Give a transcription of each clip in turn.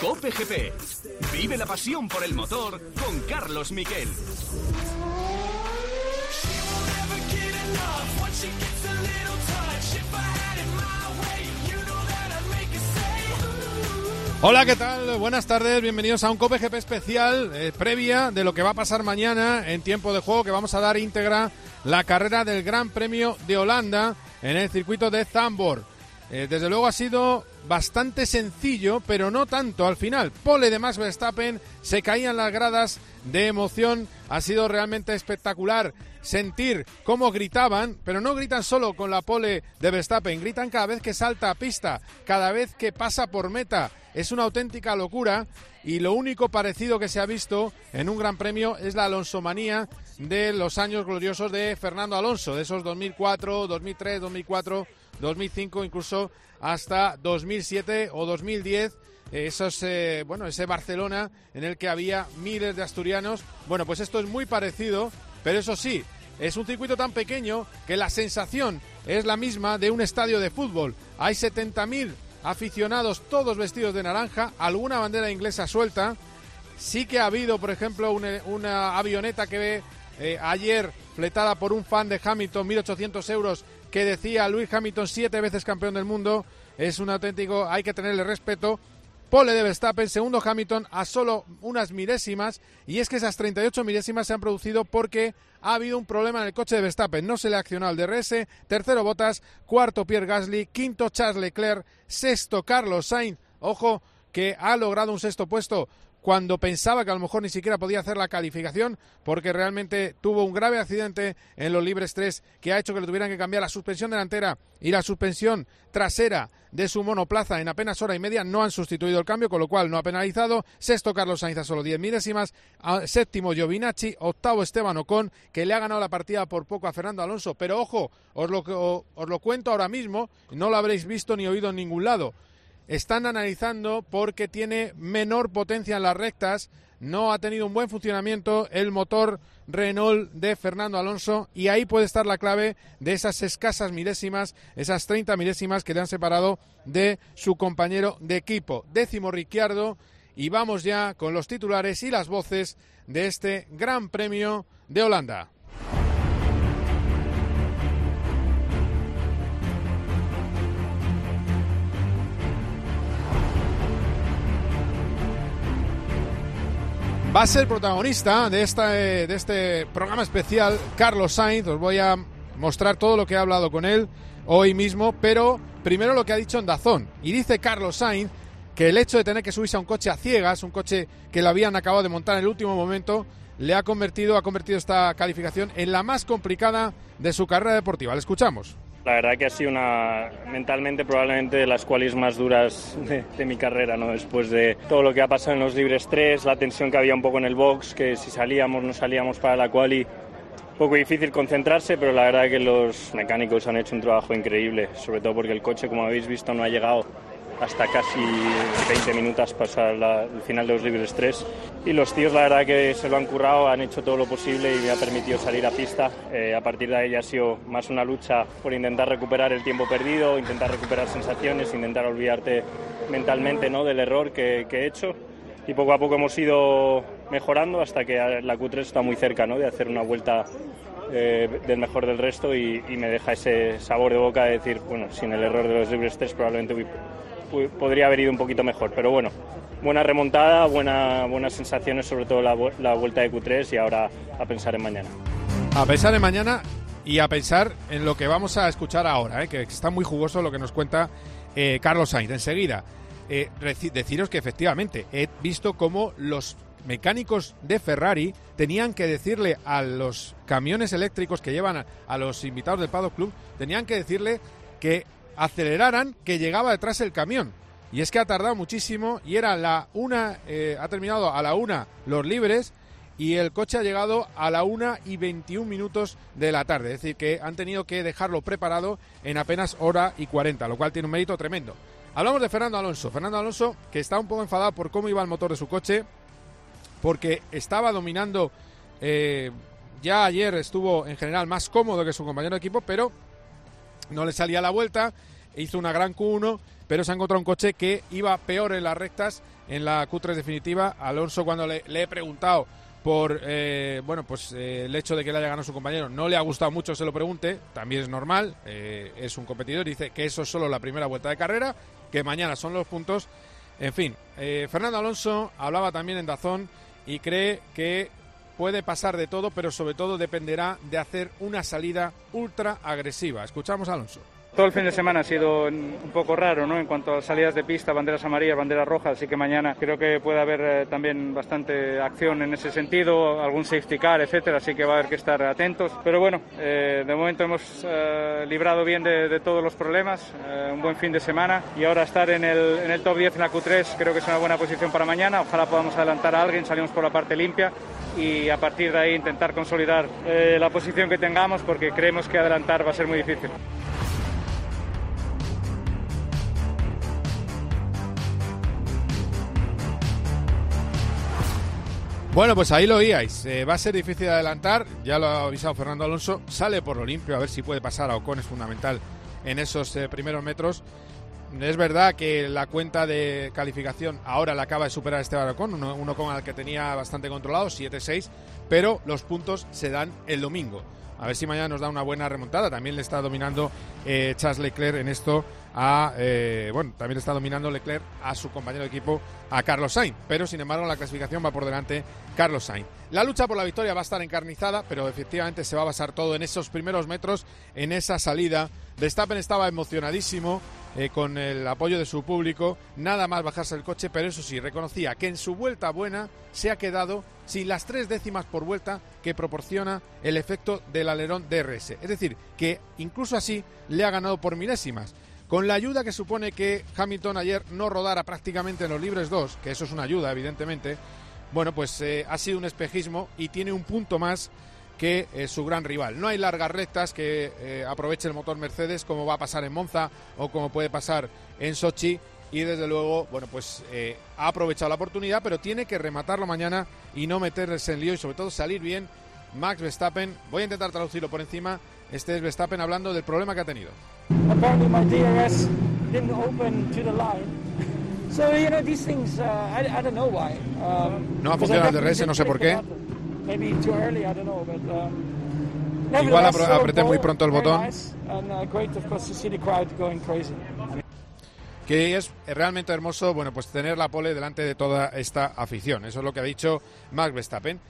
Cope GP. Vive la pasión por el motor con Carlos Miquel. Hola, ¿qué tal? Buenas tardes, bienvenidos a un Cope GP especial eh, previa de lo que va a pasar mañana en tiempo de juego que vamos a dar íntegra la carrera del Gran Premio de Holanda en el circuito de Zandvoort. Eh, desde luego ha sido bastante sencillo, pero no tanto al final. Pole de Max Verstappen, se caían las gradas de emoción, ha sido realmente espectacular sentir cómo gritaban, pero no gritan solo con la pole de Verstappen, gritan cada vez que salta a pista, cada vez que pasa por meta. Es una auténtica locura y lo único parecido que se ha visto en un gran premio es la Alonsomanía de los años gloriosos de Fernando Alonso, de esos 2004, 2003, 2004, 2005, incluso hasta 2007 o 2010 esos, eh, bueno, ese Barcelona en el que había miles de asturianos. Bueno, pues esto es muy parecido, pero eso sí, es un circuito tan pequeño que la sensación es la misma de un estadio de fútbol. Hay 70.000 aficionados, todos vestidos de naranja, alguna bandera inglesa suelta. Sí que ha habido, por ejemplo, una, avioneta que ve eh, ayer fletada por un fan de Hamilton, 1.800 euros, que decía Luis Hamilton, siete veces campeón del mundo. Es un auténtico, hay que tenerle respeto. Pole de Verstappen, segundo Hamilton a solo unas milésimas y es que esas 38 milésimas se han producido porque ha habido un problema en el coche de Verstappen, no se le ha accionado el DRS, tercero Bottas, cuarto Pierre Gasly, quinto Charles Leclerc, sexto Carlos Sainz, ojo que ha logrado un sexto puesto cuando pensaba que a lo mejor ni siquiera podía hacer la calificación porque realmente tuvo un grave accidente en los libres 3 que ha hecho que le tuvieran que cambiar la suspensión delantera y la suspensión trasera de su monoplaza en apenas hora y media. No han sustituido el cambio, con lo cual no ha penalizado. Sexto Carlos Sainz a solo 10 milésimas. Séptimo Giovinacci. Octavo Esteban Ocon, que le ha ganado la partida por poco a Fernando Alonso. Pero ojo, os lo, os lo cuento ahora mismo, no lo habréis visto ni oído en ningún lado están analizando porque tiene menor potencia en las rectas, no ha tenido un buen funcionamiento el motor Renault de Fernando Alonso y ahí puede estar la clave de esas escasas milésimas, esas 30 milésimas que le han separado de su compañero de equipo. Décimo Ricciardo y vamos ya con los titulares y las voces de este Gran Premio de Holanda. Va a ser protagonista de, esta, de este programa especial Carlos Sainz. Os voy a mostrar todo lo que he hablado con él hoy mismo, pero primero lo que ha dicho en Dazón. Y dice Carlos Sainz que el hecho de tener que subirse a un coche a ciegas, un coche que le habían acabado de montar en el último momento, le ha convertido, ha convertido esta calificación en la más complicada de su carrera deportiva. Le escuchamos. La verdad que ha sido una, mentalmente probablemente de las cuales más duras de, mi carrera, ¿no? Después de todo lo que ha pasado en los libres 3, la tensión que había un poco en el box, que si salíamos no salíamos para la quali, un poco difícil concentrarse, pero la verdad que los mecánicos han hecho un trabajo increíble, sobre todo porque el coche, como habéis visto, no ha llegado hasta casi 20 minutos pasar el final de los libres 3. Y los tíos, la verdad que se lo han currado, han hecho todo lo posible y me ha permitido salir a pista. Eh, a partir de ahí ha sido más una lucha por intentar recuperar el tiempo perdido, intentar recuperar sensaciones, intentar olvidarte mentalmente ¿no? del error que, he hecho. Y poco a poco hemos ido mejorando hasta que la Q3 está muy cerca ¿no? de hacer una vuelta eh, del mejor del resto y, y, me deja ese sabor de boca de decir, bueno, sin el error de los libres 3 probablemente podría haber ido un poquito mejor. Pero bueno, buena remontada, buena, buenas sensaciones, sobre todo la, vuelta de Q3 y ahora a pensar en mañana. A pensar en mañana y a pensar en lo que vamos a escuchar ahora, ¿eh? que está muy jugoso lo que nos cuenta eh, Carlos Sainz. Enseguida, eh, deciros que efectivamente he visto cómo los mecánicos de Ferrari tenían que decirle a los camiones eléctricos que llevan a, los invitados del Paddock Club, tenían que decirle que aceleraran que llegaba detrás el camión. Y es que ha tardado muchísimo y era la una, eh, ha terminado a la una los libres y el coche ha llegado a la una y 21 minutos de la tarde. Es decir, que han tenido que dejarlo preparado en apenas hora y 40, lo cual tiene un mérito tremendo. Hablamos de Fernando Alonso. Fernando Alonso, que está un poco enfadado por cómo iba el motor de su coche, porque estaba dominando. Eh, ya ayer estuvo en general más cómodo que su compañero de equipo, pero no le salía la vuelta hizo una gran Q1, pero se ha encontrado un coche que iba peor en las rectas en la Q3 definitiva. Alonso, cuando le, he preguntado por eh, bueno pues eh, el hecho de que le haya ganado su compañero no le ha gustado mucho se lo pregunte también es normal eh, es un competidor dice que eso es solo la primera vuelta de carrera que mañana son los puntos en fin Fernando Alonso hablaba también en Dazón y cree que puede pasar de todo pero sobre todo dependerá de hacer una salida ultra agresiva. Escuchamos Alonso todo el fin de semana ha sido un poco raro, ¿no? En cuanto a salidas de pista, banderas amarillas, banderas rojas, así que mañana creo que puede haber eh, también bastante acción en ese sentido, algún safety car, etcétera, así que va a haber que estar atentos. Pero bueno, eh, de momento hemos eh, librado bien de, todos los problemas, un buen fin de semana y ahora estar en el, en el top 10 en la Q3 creo que es una buena posición para mañana. Ojalá podamos adelantar a alguien, salimos por la parte limpia y a partir de ahí intentar consolidar la posición que tengamos porque creemos que adelantar va a ser muy difícil. Bueno, pues ahí lo oíais. Eh, va a ser difícil adelantar, ya lo ha avisado Fernando Alonso. Sale por lo limpio, a ver si puede pasar a Ocon, es fundamental en esos eh, primeros metros. Es verdad que la cuenta de calificación ahora la acaba de superar Esteban Ocon, uno, uno con el que tenía bastante controlado, 7-6, pero los puntos se dan el domingo. A ver si mañana nos da una buena remontada. También le está dominando eh, Charles Leclerc en esto a, eh, bueno, también está dominando Leclerc a su compañero de equipo, a Carlos Sainz. Pero sin embargo, la clasificación va por delante Carlos Sainz. La lucha por la victoria va a estar encarnizada, pero efectivamente se va a basar todo en esos primeros metros, en esa salida. Verstappen estaba emocionadísimo eh, con el apoyo de su público, nada más bajarse el coche, pero eso sí, reconocía que en su vuelta buena se ha quedado sin las tres décimas por vuelta que proporciona el efecto del alerón DRS. Es decir, que incluso así le ha ganado por milésimas. Con la ayuda que supone que Hamilton ayer no rodara prácticamente en los libres 2, que eso es una ayuda, evidentemente, bueno, pues eh, ha sido un espejismo y tiene un punto más que eh, su gran rival. No hay largas rectas que eh, aproveche el motor Mercedes como va a pasar en Monza o como puede pasar en Sochi y desde luego, bueno, pues ha aprovechado la oportunidad, pero tiene que rematarlo mañana y no meterse en lío y sobre todo salir bien Max Verstappen. Voy a intentar traducirlo por encima. Este es Verstappen hablando del problema que ha tenido. Apparently my DRS didn't open to the line. So, you know, these things, uh, I, I don't know why. Um, no ha funcionado el DRS, no sé por qué. Maybe too early, I don't know, but, uh, Igual apreté muy pronto el botón. And, great, of course, to see the crowd going crazy. Que es realmente hermoso, bueno, pues tener la pole delante de toda esta afición. Eso es lo que ha dicho Max Verstappen.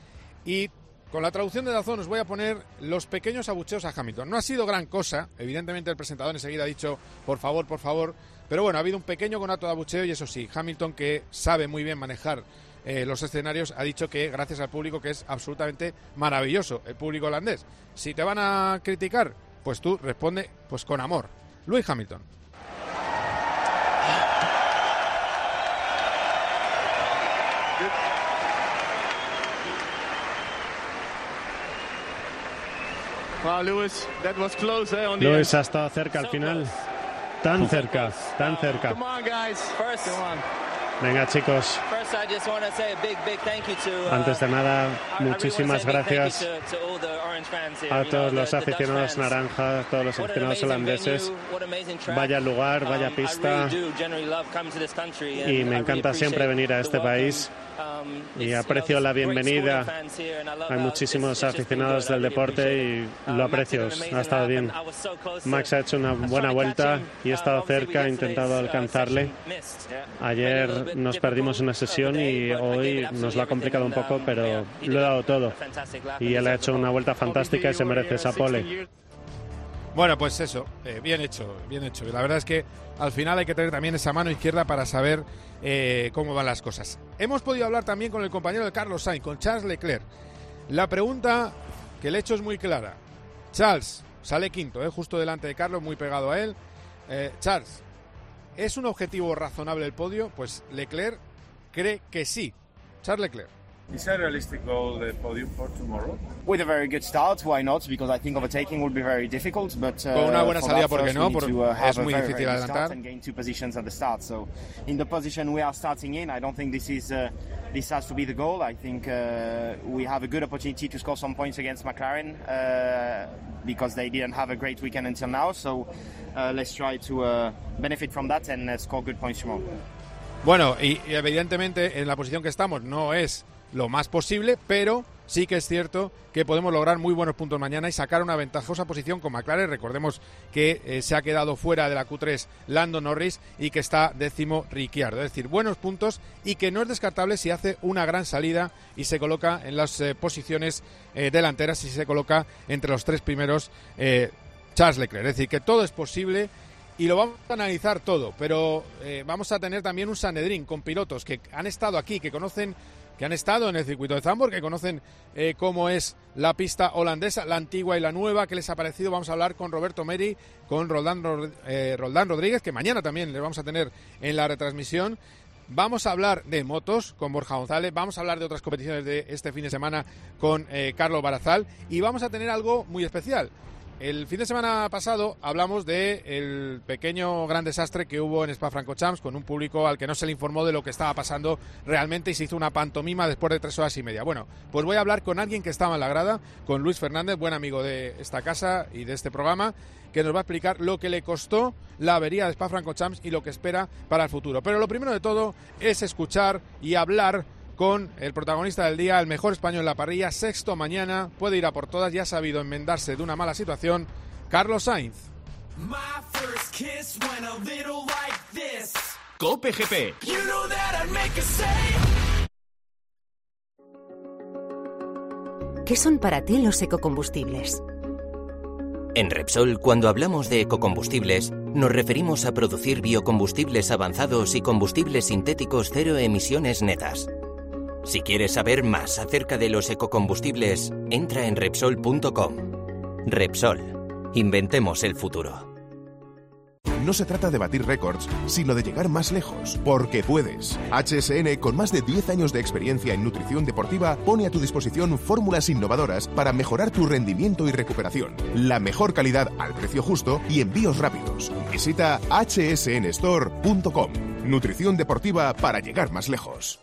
Y con la traducción de Dazón os voy a poner los pequeños abucheos a Hamilton. No ha sido gran cosa, evidentemente el presentador enseguida ha dicho por favor, por favor, pero bueno, ha habido un pequeño conato de abucheo y eso sí, Hamilton que sabe muy bien manejar eh, los escenarios ha dicho que gracias al público que es absolutamente maravilloso, el público holandés. Si te van a criticar, pues tú responde pues con amor. Luis Hamilton. Lewis, ha estado cerca al final. Tan cerca, tan cerca. Venga chicos. Antes de nada, muchísimas gracias a todos los aficionados naranja, a todos los aficionados holandeses. Vaya lugar, vaya uh, pista. Y me encanta siempre venir a este país y aprecio la bienvenida. Hay muchísimos aficionados del deporte y lo aprecio. Ha estado bien. Max ha hecho una buena vuelta y he estado cerca, he intentado alcanzarle. Ayer nos perdimos una sesión y hoy nos lo ha complicado un poco, pero lo he dado todo. Y él ha hecho una vuelta fantástica y se merece esa pole. Bueno, pues eso, eh, bien hecho, bien hecho. La verdad es que al final hay que tener también esa mano izquierda para saber eh, cómo van las cosas. Hemos podido hablar también con el compañero de Carlos Sainz, con Charles Leclerc. La pregunta que le he hecho es muy clara. Charles, sale quinto, eh, justo delante de Carlos, muy pegado a él. Charles, ¿es un objetivo razonable el podio? Pues Leclerc cree que sí. Charles Leclerc. Is that a realistic goal, the podium for tomorrow? With a very good start, why not? Because I think overtaking would be very difficult, but uh, Con una buena for salida, that ¿por qué first no? we need Por- to, uh, have es a muy very, difícil very good start adelantar. and gain two positions at the start. So, in the position we are starting in, I don't think this is uh, this has to be the goal. I think uh, we have a good opportunity to score some points against McLaren uh, because they didn't have a great weekend until now. So, uh, let's try to uh, benefit from that and uh, score good points tomorrow. Bueno, y, y evidentemente en la posición que estamos no es lo más posible, pero sí que es cierto que podemos lograr muy buenos puntos mañana y sacar una ventajosa posición con McLaren. Recordemos que eh, se ha quedado fuera de la Q3 Lando Norris y que está décimo Ricciardo. Es decir, buenos puntos y que no es descartable si hace una gran salida y se coloca en las eh, posiciones eh, delanteras y se coloca entre los tres primeros Charles Leclerc. Es decir, que todo es posible y lo vamos a analizar todo, pero vamos a tener también un Sanedrín con pilotos que han estado aquí, que conocen, que han estado en el circuito de Zandvoort, que conocen eh, cómo es la pista holandesa, la antigua y la nueva, que les ha parecido. Vamos a hablar con Roberto Meri, con Roldán, Ro- eh, Roldán Rodríguez, que mañana también le vamos a tener en la retransmisión. Vamos a hablar de motos con Borja González, vamos a hablar de otras competiciones de este fin de semana con eh, Carlos Barazal y vamos a tener algo muy especial. El fin de semana pasado hablamos de el pequeño gran desastre que hubo en Spa-Francorchamps con un público al que no se le informó de lo que estaba pasando realmente y se hizo una pantomima después de tres horas y media. Bueno, pues voy a hablar con alguien que estaba en la grada, con Luis Fernández, buen amigo de esta casa y de este programa, que nos va a explicar lo que le costó la avería de Spa-Francorchamps y lo que espera para el futuro. Pero lo primero de todo es escuchar y hablar con el protagonista del día, el mejor español en la parrilla, sexto mañana, puede ir a por todas, ya ha sabido enmendarse de una mala situación, Carlos Sainz. Like. Cope GP. You know that I'd make a save. ¿Qué son para ti los ecocombustibles? En Repsol, cuando hablamos de ecocombustibles, nos referimos a producir biocombustibles avanzados y combustibles sintéticos cero emisiones netas. Si quieres saber más acerca de los ecocombustibles, entra en Repsol.com. Repsol. Inventemos el futuro. No se trata de batir récords, sino de llegar más lejos, porque puedes. HSN, con más de 10 años de experiencia en nutrición deportiva, pone a tu disposición fórmulas innovadoras para mejorar tu rendimiento y recuperación. La mejor calidad al precio justo y envíos rápidos. Visita hsnstore.com. Nutrición deportiva para llegar más lejos.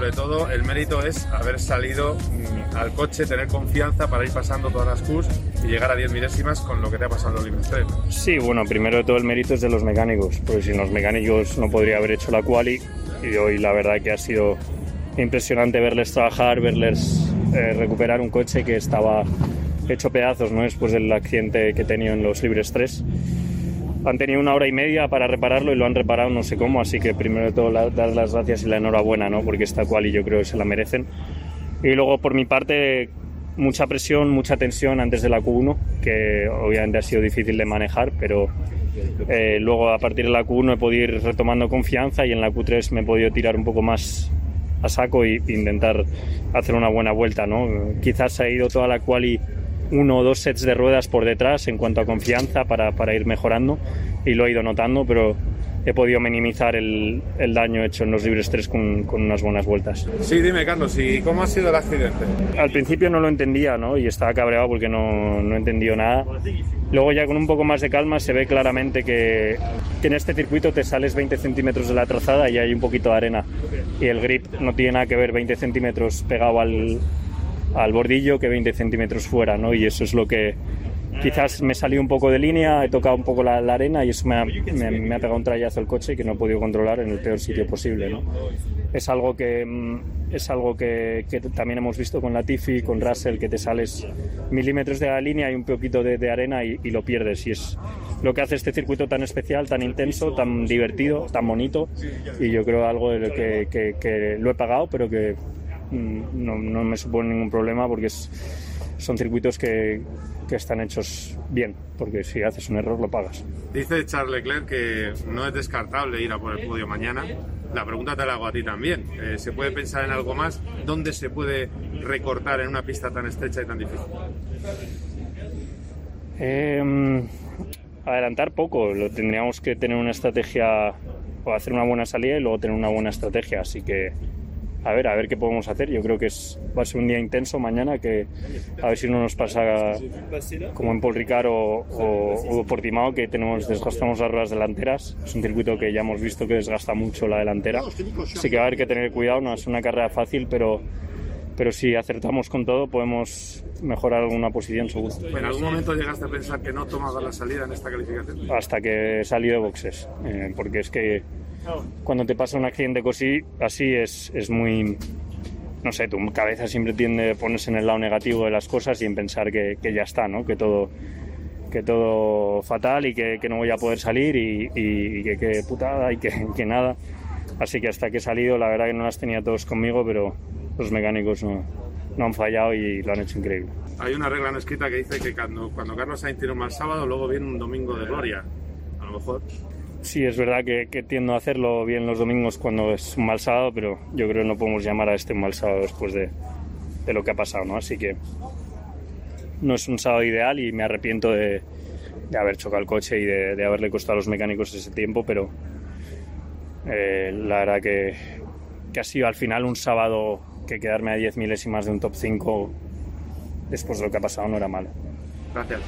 Sobre todo el mérito es haber salido mm, al coche, tener confianza para ir pasando todas las Qs y llegar a 10 milésimas con lo que te ha pasado en los libres 3. Sí, bueno, primero de todo el mérito es de los mecánicos, porque sin los mecánicos no podría haber hecho la quali y hoy la verdad que ha sido impresionante verles trabajar, verles eh, recuperar un coche que estaba hecho pedazos ¿no? después del accidente que he tenido en los libres 3. Han tenido una hora y media para repararlo y lo han reparado no sé cómo, así que primero de todo la- dar las gracias y la enhorabuena, ¿no? porque esta quali yo creo que se la merecen. Y luego por mi parte mucha presión, mucha tensión antes de la Q1, que obviamente ha sido difícil de manejar, pero eh, luego a partir de la Q1 he podido ir retomando confianza y en la Q3 me he podido tirar un poco más a saco y e intentar hacer una buena vuelta. ¿no? Quizás ha ido toda la quali uno o dos sets de ruedas por detrás en cuanto a confianza para, para ir mejorando y lo he ido notando, pero he podido minimizar el, el daño hecho en los libres 3 con, con unas buenas vueltas. Sí, dime, Carlos, ¿y cómo ha sido el accidente? Al principio no lo entendía, ¿no? Y estaba cabreado porque no, no he entendido nada. Luego ya con un poco más de calma se ve claramente que, que en este circuito te sales 20 centímetros de la trazada y hay un poquito de arena. Y el grip no tiene nada que ver 20 centímetros pegado al, al bordillo que 20 centímetros fuera, ¿no? Y eso es lo que quizás me salió un poco de línea, he tocado un poco la, arena y eso me ha, me- me ha pegado un trayazo el coche que no he podido controlar en el peor sitio posible, ¿no? es algo que mm, es algo que, también hemos visto con Latifi, con Russell, que te sales milímetros de la línea y un poquito de, arena y, lo pierdes. Y es lo que hace este circuito tan especial, tan intenso, tan divertido, tan bonito. Y yo creo algo de lo que, que- que lo he pagado, pero que no, no me supone ningún problema porque es- son circuitos que, que están hechos bien, porque si haces un error lo pagas. Dice Charles Leclerc que no es descartable ir a por el podio mañana. La pregunta te la hago a ti también. Eh, ¿Se puede pensar en algo más? ¿Dónde se puede recortar en una pista tan estrecha y tan difícil? Eh, adelantar poco, lo tendríamos que tener una estrategia o hacer una buena salida y luego tener una buena estrategia, así que a ver, a ver qué podemos hacer. Yo creo que es, va a ser un día intenso mañana que a ver si no nos pasa como en Paul Ricard o, o, o Portimao que tenemos desgastamos las ruedas delanteras. Es un circuito que ya hemos visto que desgasta mucho la delantera, así que va a haber que tener cuidado. No es una carrera fácil, pero pero si acertamos con todo podemos mejorar alguna posición seguro. ¿En algún momento llegaste a pensar que no tomaba la salida en esta calificación? hasta que salí de boxes. eh, porque es que cuando te pasa un accidente cosí, así es, es muy. No sé, tu cabeza siempre tiende a ponerse en el lado negativo de las cosas y en pensar que, que ya está, ¿no? Que todo, que todo fatal y que, que no voy a poder salir y, y- y que, que putada y que nada. Así que hasta que he salido, la verdad que no las tenía todos conmigo, pero los mecánicos no, no han fallado y lo han hecho increíble. Hay una regla no escrita que dice que cuando, cuando Carlos Sainz tiene un mal sábado, luego viene un domingo de gloria. A lo mejor. Sí, es verdad que, que tiendo a hacerlo bien los domingos cuando es un mal sábado, pero yo creo que no podemos llamar a este un mal sábado después de, lo que ha pasado, ¿no? Así que no es un sábado ideal y me arrepiento de, haber chocado el coche y de, haberle costado a los mecánicos ese tiempo, pero eh, la verdad que, que ha sido al final un sábado que quedarme a 10 milésimas de un top 5 después de lo que ha pasado no era malo. Gracias.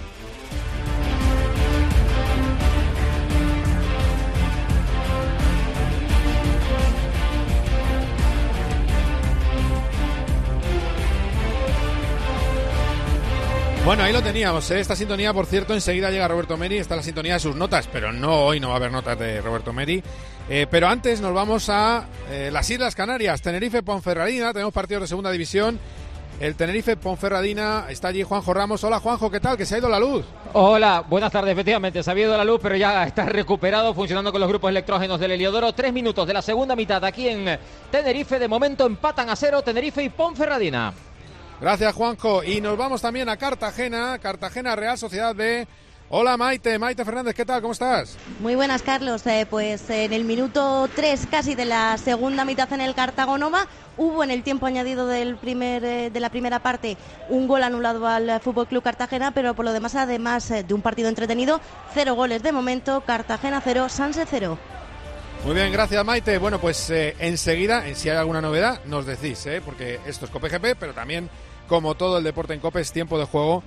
Bueno, ahí lo teníamos. ¿eh? Esta sintonía, por cierto, enseguida llega Roberto Meri. Está la sintonía de sus notas, pero no hoy no va a haber notas de Roberto Meri. Eh, pero antes nos vamos a eh, las Islas Canarias, Tenerife, Ponferradina. Tenemos partidos de segunda división. El Tenerife, Ponferradina. Está allí Juanjo Ramos. Hola, Juanjo, ¿qué tal? Que se ha ido la luz. Hola, buenas tardes. Efectivamente, se ha ido la luz, pero ya está recuperado, funcionando con los grupos electrógenos del Heliodoro. Tres minutos de la segunda mitad aquí en Tenerife. De momento empatan a cero Tenerife y Ponferradina. Gracias, Juanjo. Y nos vamos también a Cartagena, Cartagena Real Sociedad B. Hola, Maite. Maite Fernández, ¿qué tal? ¿Cómo estás? Muy buenas, Carlos. Eh, pues en el minuto 3 casi de la segunda mitad en el Cartagonova hubo en el tiempo añadido del primer, eh, de la primera parte un gol anulado al Fútbol Club Cartagena, pero por lo demás, además eh, de un partido entretenido, cero goles de momento, Cartagena cero, Sanse cero. Muy bien, gracias, Maite. Bueno, pues enseguida, si hay alguna novedad, nos decís, ¿eh? porque esto es Cope GP, pero también, como todo el deporte en Cope, es tiempo de juego.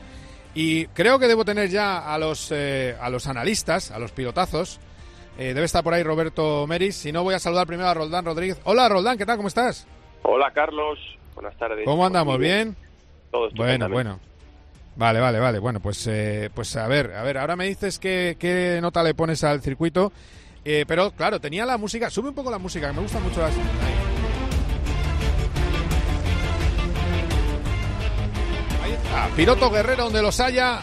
Y creo que debo tener ya a los, eh, a los analistas, a los pilotazos. Eh, debe estar por ahí Roberto Meris. Si no, voy a saludar primero a Roldán Rodríguez. Hola, Roldán, ¿qué tal? ¿Cómo estás? Hola Carlos, buenas tardes. ¿Cómo andamos? Muy ¿Bien? Todo Bueno, bueno. Vale, vale, vale. Bueno, pues, eh, pues a ver, a ver, ahora me dices qué, qué nota le pones al circuito. Eh, pero claro, tenía la música. Sube un poco la música, que me gusta mucho las. ahí. Piloto Guerrero, donde los haya.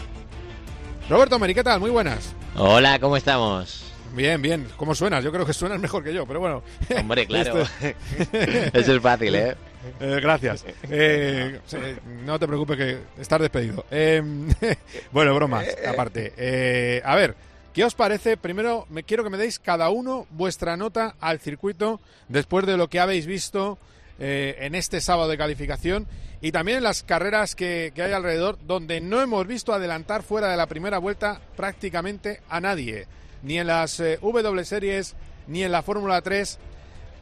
Roberto Meri, ¿qué tal? Muy buenas. Hola, ¿cómo estamos? Bien, bien. ¿Cómo suenas? Yo creo que suenas mejor que yo, pero bueno. Hombre, claro. Este- Eso es fácil, ¿eh? Eh, gracias. Eh, eh, no te preocupes que estás despedido. Eh, bueno, bromas aparte. A ver, ¿qué os parece? Primero, me quiero que me deis cada uno vuestra nota al circuito después de lo que habéis visto eh, en este sábado de calificación y también en las carreras que, hay alrededor, donde no hemos visto adelantar fuera de la primera vuelta prácticamente a nadie. Ni en las eh, W Series, ni en la Fórmula 3,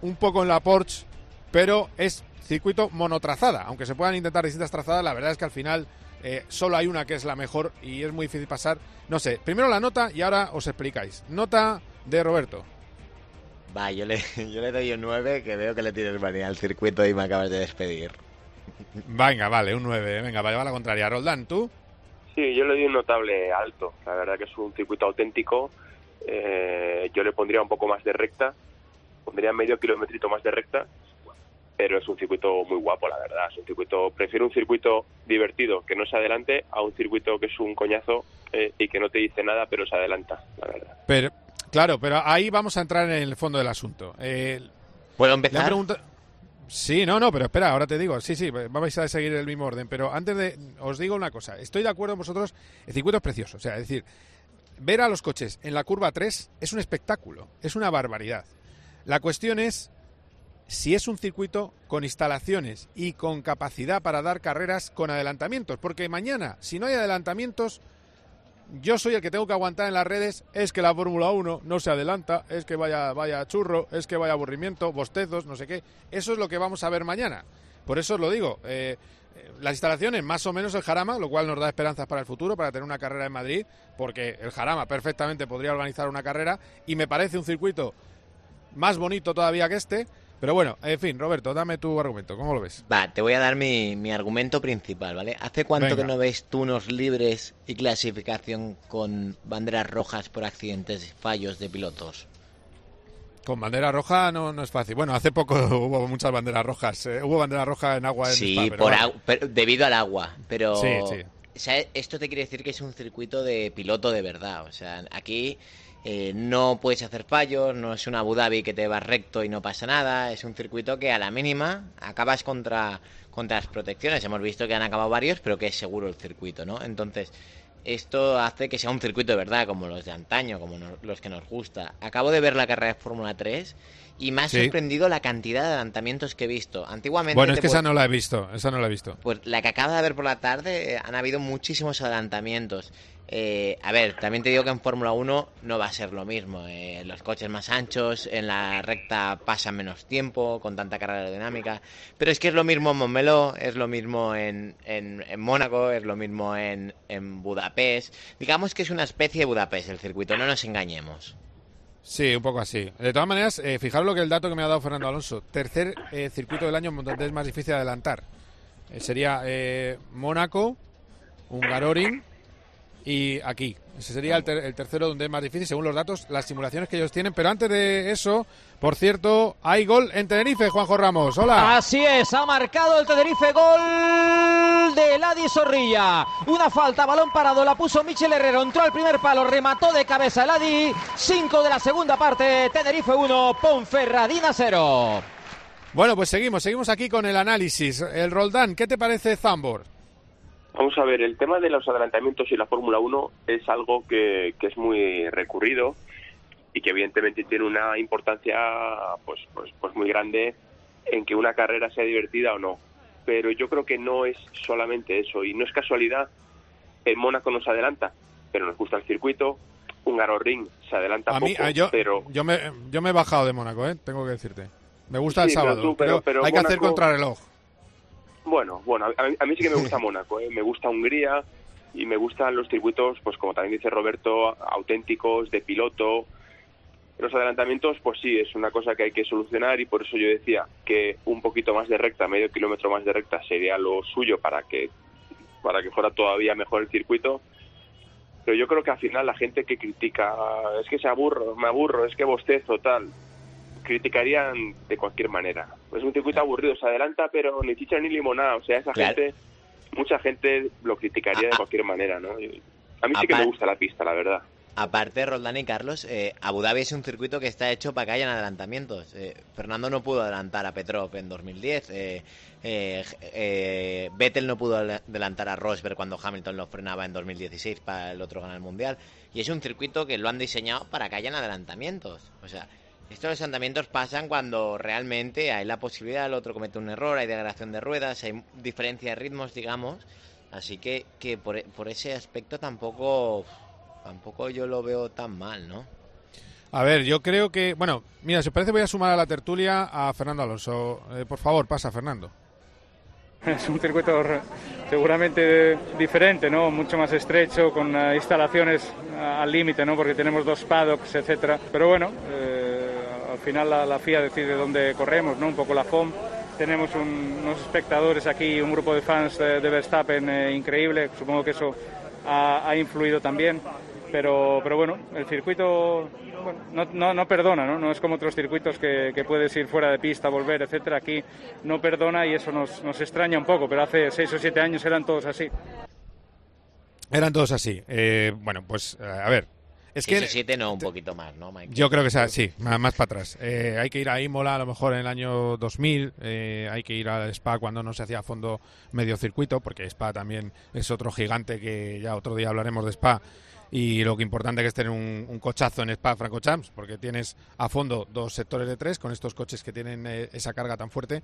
un poco en la Porsche, pero es circuito monotrazada. Aunque se puedan intentar distintas trazadas, la verdad es que al final eh, solo hay una que es la mejor y es muy difícil pasar. No sé, primero la nota y ahora os explicáis. Nota de Roberto. Va, yo le, yo le doy un 9 que veo que le tienes manía al circuito y me acabas de despedir. Venga, vale, un 9. Venga, vale, va a la contraria. Roldán, ¿tú? Sí, yo le doy un notable alto. La verdad que es un circuito auténtico. Eh, yo le pondría un poco más de recta. Pondría medio kilometrito más de recta. pero es un circuito muy guapo, la verdad. Es un circuito, prefiero un circuito divertido que no se adelante a un circuito que es un coñazo eh, y que no te dice nada, pero se adelanta, la verdad. Pero, claro, pero ahí vamos a entrar en el fondo del asunto. Eh, ¿Puedo empezar? pregunta- Sí, no, no, pero espera, ahora te digo. Sí, sí, vamos a seguir el mismo orden. Pero antes de. Os digo una cosa. Estoy de acuerdo con vosotros. El circuito es precioso. O sea, es decir, ver a los coches en la curva 3 es un espectáculo. Es una barbaridad. La cuestión es si es un circuito con instalaciones y con capacidad para dar carreras con adelantamientos. Porque mañana, si no hay adelantamientos, yo soy el que tengo que aguantar en las redes, es que la Fórmula 1 no se adelanta, es que vaya, vaya churro, es que vaya aburrimiento, bostezos, no sé qué. Eso es lo que vamos a ver mañana. Por eso os lo digo. eh, las instalaciones, más o menos el Jarama, lo cual nos da esperanzas para el futuro, para tener una carrera en Madrid, porque el Jarama perfectamente podría organizar una carrera y me parece un circuito más bonito todavía que este. Pero bueno, en fin, Roberto, dame tu argumento, ¿cómo lo ves? Va, te voy a dar mi, mi argumento principal, ¿vale? ¿Hace cuánto Venga. que no ves tú unos libres y clasificación con banderas rojas por accidentes y fallos de pilotos? Con bandera roja no, no es fácil. Bueno, hace poco hubo muchas banderas rojas. eh, hubo bandera roja en agua en Sí, Spa, pero por vale. au- pero debido al agua, pero Sí, sí. o sea, esto te quiere decir que es un circuito de piloto de verdad, o sea, aquí eh, no puedes hacer fallos, no es un Abu Dhabi que te vas recto y no pasa nada, es un circuito que a la mínima acabas contra contra las protecciones. Hemos visto que han acabado varios, pero que es seguro el circuito, ¿no? Entonces, esto hace que sea un circuito de verdad, como los de antaño, como los que nos gusta. Acabo de ver la carrera de Fórmula 3 y me ha Sí. sorprendido la cantidad de adelantamientos que he visto. Antiguamente Bueno, es que esa no la he visto. Esa no la he visto. pues la que acabo de ver por la tarde, eh, han habido muchísimos adelantamientos. Eh, a ver, también te digo que en Fórmula 1 no va a ser lo mismo. eh, los coches más anchos, en la recta pasan menos tiempo, con tanta carga aerodinámica. Pero es que es lo mismo en Montmeló, es lo mismo en, en, en Mónaco, es lo mismo en, en Budapest. Digamos que es una especie de Budapest el circuito, no nos engañemos. Sí, un poco así. De todas maneras, eh, fijaros lo que el dato que me ha dado Fernando Alonso. Tercer eh, circuito del año donde es más difícil adelantar. Eh, sería eh, Mónaco, Hungaroring y aquí. Ese sería el, ter- el tercero donde es más difícil, según los datos, las simulaciones que ellos tienen. Pero antes de eso, por cierto, hay gol en Tenerife, Juanjo Ramos. Hola. Así es, ha marcado el Tenerife gol de Ladi Zorrilla. Una falta, balón parado, la puso Michel Herrero, entró al primer palo, remató de cabeza Ladi. 5 de la segunda parte, Tenerife 1, Ponferradina 0. Bueno, pues seguimos, seguimos aquí con el análisis. El Roldán, ¿qué te parece Zambor? Vamos a ver, el tema de los adelantamientos y la Fórmula 1 es algo que, que es muy recurrido y que evidentemente tiene una importancia pues, pues, pues muy grande en que una carrera sea divertida o no. Pero yo creo que no es solamente eso y no es casualidad. En Mónaco nos adelanta, pero nos gusta el circuito. Un Ring se adelanta A mí, a- yo, pero yo, me, yo me he bajado de Mónaco, ¿eh? tengo que decirte. Me gusta el pero sábado. tú, pero- hay que hacer contrarreloj. Bueno, bueno, a, a mí sí que me gusta Mónaco, ¿eh? me gusta Hungría y me gustan los circuitos, pues como también dice Roberto, auténticos, de piloto. Los adelantamientos, pues sí, es una cosa que hay que solucionar y por eso yo decía que un poquito más de recta, medio kilómetro más de recta sería lo suyo para que para que fuera todavía mejor el circuito. Pero yo creo que al final la gente que critica, es que se aburro, me aburro, es que bostezo, tal, criticarían de cualquier manera. Es un circuito aburrido, se adelanta, pero ni chicha ni limonada. O sea, esa Claro. gente, mucha gente lo criticaría de cualquier manera, ¿no? Y A mí sí que me gusta la pista, la verdad. Aparte, Roldán y Carlos, eh, Abu Dhabi es un circuito que está hecho para que hayan adelantamientos. Eh, Fernando no pudo adelantar a Petrov en 2010. Eh, eh, eh, Vettel no pudo adelantar a Rosberg cuando Hamilton lo frenaba en 2016 para el otro ganar el mundial. Y es un circuito que lo han diseñado para que hayan adelantamientos. O sea, estos adelantamientos pasan cuando realmente hay la posibilidad, el otro comete un error, hay degradación de ruedas, hay diferencia de ritmos, digamos. Así que, que por, e- por ese aspecto tampoco tampoco yo lo veo tan mal, ¿no? A ver, yo creo que. Bueno, mira, si os parece, voy a sumar a la tertulia a Fernando Alonso. Eh, por favor, pasa, Fernando. Es un circuito seguramente diferente, ¿no? Mucho más estrecho, con eh, instalaciones eh, al límite, ¿no? Porque tenemos dos paddocks, etcétera. Pero bueno, eh, al final la, FIA decide dónde corremos, ¿no? Un poco la FOM. Tenemos un- unos espectadores aquí, un grupo de fans de, Verstappen eh, increíble. Supongo que eso ha, influido también. pero, pero bueno, el circuito no, no, no perdona, ¿no? No es como otros circuitos que, que puedes ir fuera de pista, volver, etcétera. Aquí no perdona y eso nos, nos extraña un poco, pero hace seis o siete años eran todos así. Eran todos así. Eh, bueno, pues eh, a ver. Es que o siete no, un poquito más, ¿no, Mike? Yo creo que sea, sí, más, más para atrás. Eh, hay que ir a Imola a lo mejor en el año 2000, eh, hay que ir al Spa cuando no se hacía a fondo medio circuito, porque Spa también es otro gigante que ya otro día hablaremos de Spa. Y lo que importante que es tener un, un cochazo en Spa Francorchamps, porque tienes a fondo dos sectores de tres con estos coches que tienen eh, esa carga tan fuerte.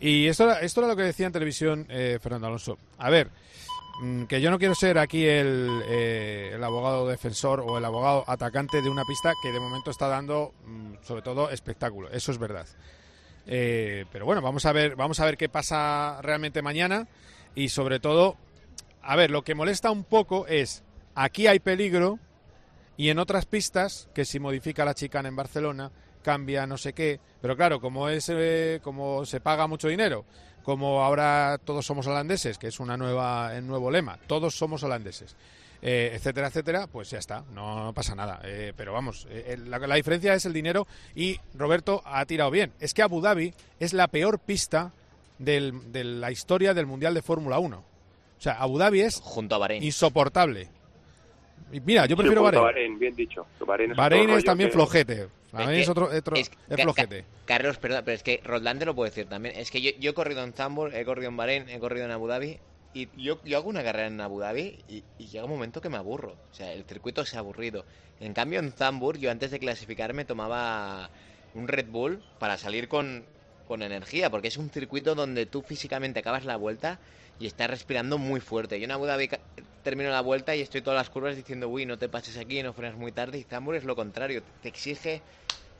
Y esto, era- esto era lo que decía en televisión eh, Fernando Alonso. A ver, que yo no quiero ser aquí el, eh, el abogado defensor o el abogado atacante de una pista que de momento está dando mm, sobre todo espectáculo. Eso es verdad. Eh, pero bueno vamos a ver vamos a ver qué pasa realmente mañana y sobre todo a ver lo que molesta un poco es aquí hay peligro y en otras pistas que si modifica la chicana en Barcelona cambia no sé qué pero claro como es eh, como se paga mucho dinero como ahora todos somos holandeses que es una nueva el nuevo lema todos somos holandeses eh, etcétera etcétera pues ya está no, pasa nada Eh, pero vamos eh, la, la diferencia es el dinero y Roberto ha tirado bien es que Abu Dhabi es la peor pista del- de la historia del mundial de Fórmula 1 o sea Abu Dhabi es Junto a Bahrein. insoportable y mira yo prefiero Bahrein Bahrein, bien dicho. Bahrein es, Bahrein también que- flojete. Que- es otro, otro- es- flojete. Ca- Carlos, perdón, pero es que Roland te lo puedo decir también. Es que yo, yo he corrido en Zambur, he corrido en Bahrein, he corrido en Abu Dhabi. Y yo, yo hago una carrera en Abu Dhabi y, y llega un momento que me aburro. O sea, el circuito se ha aburrido. En cambio, en Zambur, yo antes de clasificarme tomaba un Red Bull para salir con, con energía, porque es un circuito donde tú físicamente acabas la vuelta y estás respirando muy fuerte. Yo en Abu Dhabi termino la vuelta y estoy todas las curvas diciendo, uy, no te pases aquí, no frenas muy tarde. Y Zambur es lo contrario, te exige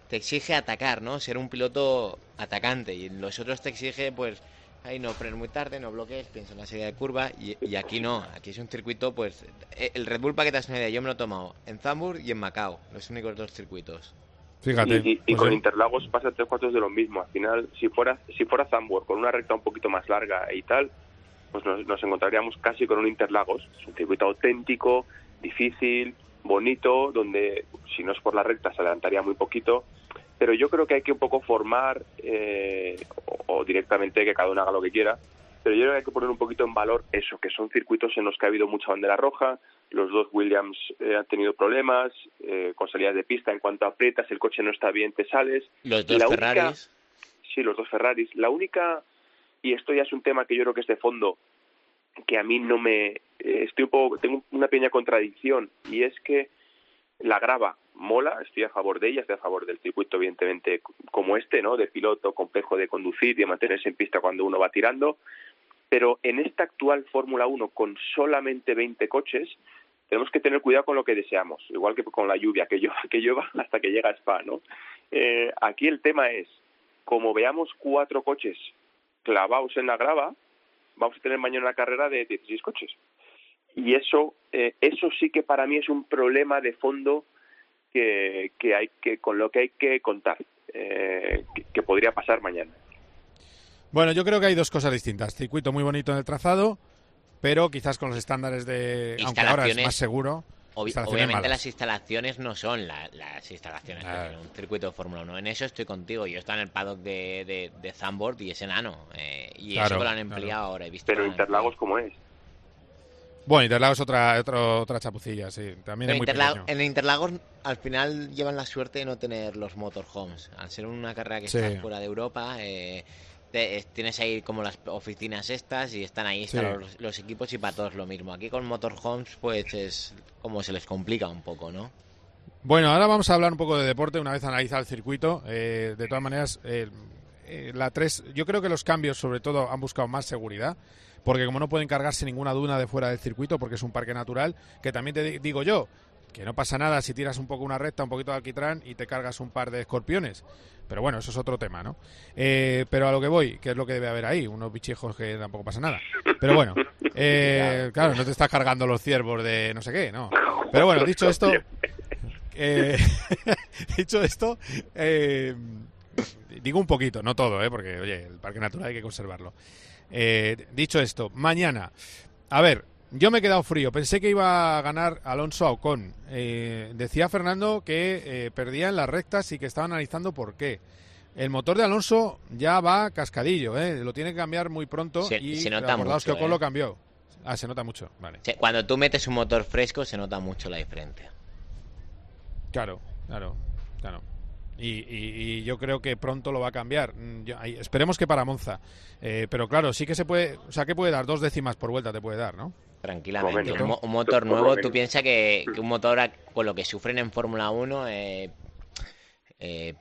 te exige atacar, ¿no? Ser un piloto atacante. Y los otros te exige, pues, ahí no frenes muy tarde, no bloques, piensa en la serie de curva. Y, y aquí no, aquí es un circuito, pues, eh, el Red Bull, para que te hagas una idea, yo me lo he tomado en Zambur y en Macao, los únicos dos circuitos. Fíjate. Y, y- y pues con Interlagos pasa tres cuartos de lo mismo. Al final, si fuera si fuera Zambor con una recta un poquito más larga y tal, pues nos, nos encontraríamos casi con un Interlagos. Es un circuito auténtico, difícil, bonito, donde si no es por la recta se adelantaría muy poquito. Pero yo creo que hay que un poco formar, eh, o, o directamente que cada uno haga lo que quiera, pero yo creo que hay que poner un poquito en valor eso, que son circuitos en los que ha habido mucha bandera roja, los dos Williams eh, han tenido problemas eh, con salidas de pista, en cuanto aprietas, el coche no está bien, te sales. Los dos La única- Ferraris. Sí, los dos Ferraris. La única, y esto ya es un tema que yo creo que es de fondo, que a mí no me... eh, estoy un poco, tengo una pequeña contradicción, y es que la grava mola, estoy a favor de ella, estoy a favor del circuito, evidentemente, como este, ¿no? De piloto, complejo de conducir y de mantenerse en pista cuando uno va tirando. Pero en esta actual Fórmula 1, con solamente 20 coches, tenemos que tener cuidado con lo que deseamos, igual que con la lluvia, que llueva, que llueva hasta que llega a Spa, ¿no? Eh, aquí el tema es, como veamos cuatro coches clavados en la grava, vamos a tener mañana una carrera de 16 coches. Y eso, eh, eso sí que para mí es un problema de fondo que, que hay que con lo que hay que contar, eh, que, que podría pasar mañana. Bueno, yo creo que hay dos cosas distintas. Circuito muy bonito en el trazado, pero quizás con los estándares de... Aunque ahora es más seguro. Obviamente malas. las instalaciones no son la- las instalaciones que tiene un circuito de Fórmula 1. En eso estoy contigo. Yo estaba en el paddock de, de, de Zandvoort y es enano. eh, y Claro, eso que lo han claro. empleado ahora. He visto Pero que Interlagos, ¿cómo es? Bueno, Interlagos es otra, otra, otra chapucilla, sí. También es muy Interla- en Interlagos al final llevan la suerte de no tener los motorhomes. Al ser una carrera que Sí. está fuera de Europa, eh, te- tienes ahí como las oficinas estas y están ahí están Sí. los, los equipos y para todos lo mismo. Aquí con motorhomes pues es como se les complica un poco, ¿no? Bueno, ahora vamos a hablar un poco de deporte una vez analizado el circuito. Eh, de todas maneras, eh, eh, la 3, yo creo que los cambios sobre todo han buscado más seguridad, porque como no pueden cargarse ninguna duna de fuera del circuito, porque es un parque natural, que también te di- digo yo, que no pasa nada si tiras un poco una recta, un poquito de alquitrán y te cargas un par de escorpiones. Pero bueno, eso es otro tema, ¿no? Eh, pero a lo que voy, que es lo que debe haber ahí, unos bichejos que tampoco pasa nada. Pero bueno, eh, claro, no te estás cargando los ciervos de no sé qué, ¿no? Pero bueno, dicho esto, eh, dicho esto, eh, digo un poquito, no todo, ¿eh? porque oye, el parque natural hay que conservarlo. Dicho esto, mañana, a ver, Yo me he quedado frío. Pensé que iba a ganar Alonso a Ocon. Eh, decía Fernando que eh, perdía en las rectas y que estaba analizando por qué. El motor de Alonso ya va cascadillo, ¿eh? lo tiene que cambiar muy pronto Se- y se nota mucho, que Ocon ¿eh? lo cambió. Ah, se nota mucho, vale. Cuando tú metes un motor fresco se nota mucho la diferencia. Claro, claro, claro. Y, y- y yo creo que pronto lo va a cambiar. Mm, yo- esperemos que para Monza. Eh, pero claro, sí que se puede, o sea, que puede dar dos décimas por vuelta, te puede dar, ¿no? Tranquilamente. Momento. Un, mo- un motor nuevo, tú piensas que, que un motor a- con lo que sufren en Fórmula 1 eh, eh,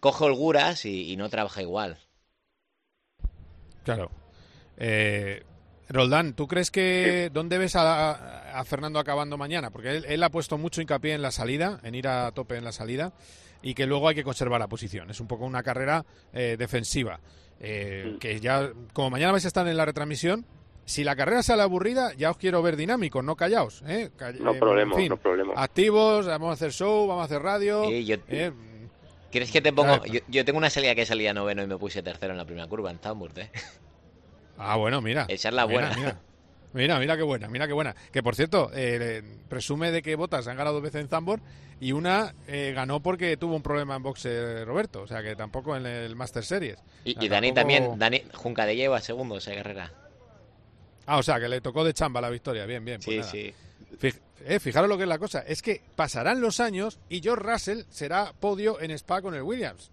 coge holguras y, y no trabaja igual. Claro. Eh, Roldán, ¿tú crees que dónde ves a, a Fernando acabando mañana? Porque él, él ha puesto mucho hincapié en la salida, en ir a tope en la salida, y que luego hay que conservar la posición. Es un poco una carrera eh, defensiva. Eh, Que ya, como mañana vais a estar en la retransmisión, si la carrera sale aburrida, ya os quiero ver dinámicos, no callaos. ¿eh? Ca- No eh, problema, en fin, no problema. Activos, vamos a hacer show, vamos a hacer radio. Sí, yo- eh, ¿Quieres que te pongo? Yo, yo tengo una salida que salía noveno y me puse tercero en la primera curva en Zandvoort, ¿eh? Ah, bueno, mira. Esa es la Mira, buena. Mira, mira, mira qué buena, mira qué buena. Que por cierto, eh, presume de que Botas han ganado dos veces en Zambor y una eh, ganó porque tuvo un problema en boxe Roberto, o sea que tampoco en el Master Series. Y, O sea, y Dani tampoco- también, Dani Junca de lleva segundo esa carrera. Ah, o sea que le tocó de chamba la victoria, bien, bien. pues Sí, nada. sí. Eh, fijaros lo que es la cosa, es que pasarán los años y George Russell será podio en Spa con el Williams.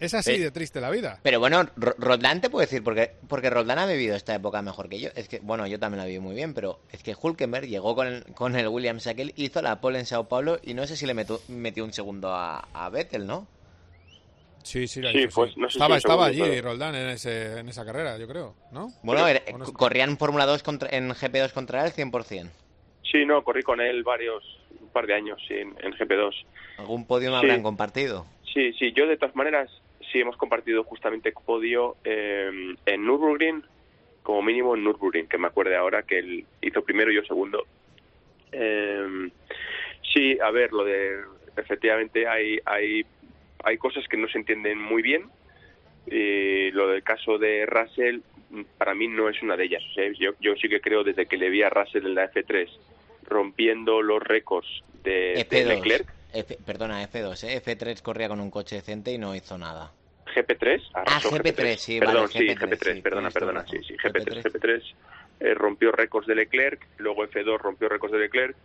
Es así Eh, de triste la vida. Pero bueno, Ro- Roldán te puedo decir, porque, porque Roldán ha vivido esta época mejor que yo. Es que, bueno, yo también la viví muy bien, pero es que Hulkenberg llegó con el, con el Williams aquel, hizo la pole en Sao Paulo y no sé si le metu- metió un segundo a, a Vettel, ¿no? Sí, sí, la Sí, hizo, pues, no sé estaba estaba allí pero- Roldán en, ese, en esa carrera, yo creo, ¿no? Bueno, era- ¿O no corrían en Fórmula 2 contra, en GP2 contra él 100%. Sí, no, corrí con él varios, un par de años sí, en, en GP2. ¿Algún podio me Sí. habrán compartido? Sí, sí, yo de todas maneras sí hemos compartido justamente podio eh, en Nürburgring, como mínimo en Nürburgring, que me acuerde ahora que él hizo primero y yo segundo. Eh, sí, a ver, lo de efectivamente hay hay hay cosas que no se entienden muy bien. Y lo del caso de Russell mm, para mí no es una de ellas. O sea, yo, yo sí que creo desde que le vi a Russell en la F3 rompiendo los récords de, de F2. Leclerc, F- perdona, F2, ¿eh? F3 corría con un coche decente y no hizo nada. GP3. Ah, arrasó GP3, sí, Perdón, vale, sí, GP3, GP3, sí, perdona, perdona, sí, sí, GP3, GP3 eh, rompió récords de Leclerc, luego F2 rompió récords de Leclerc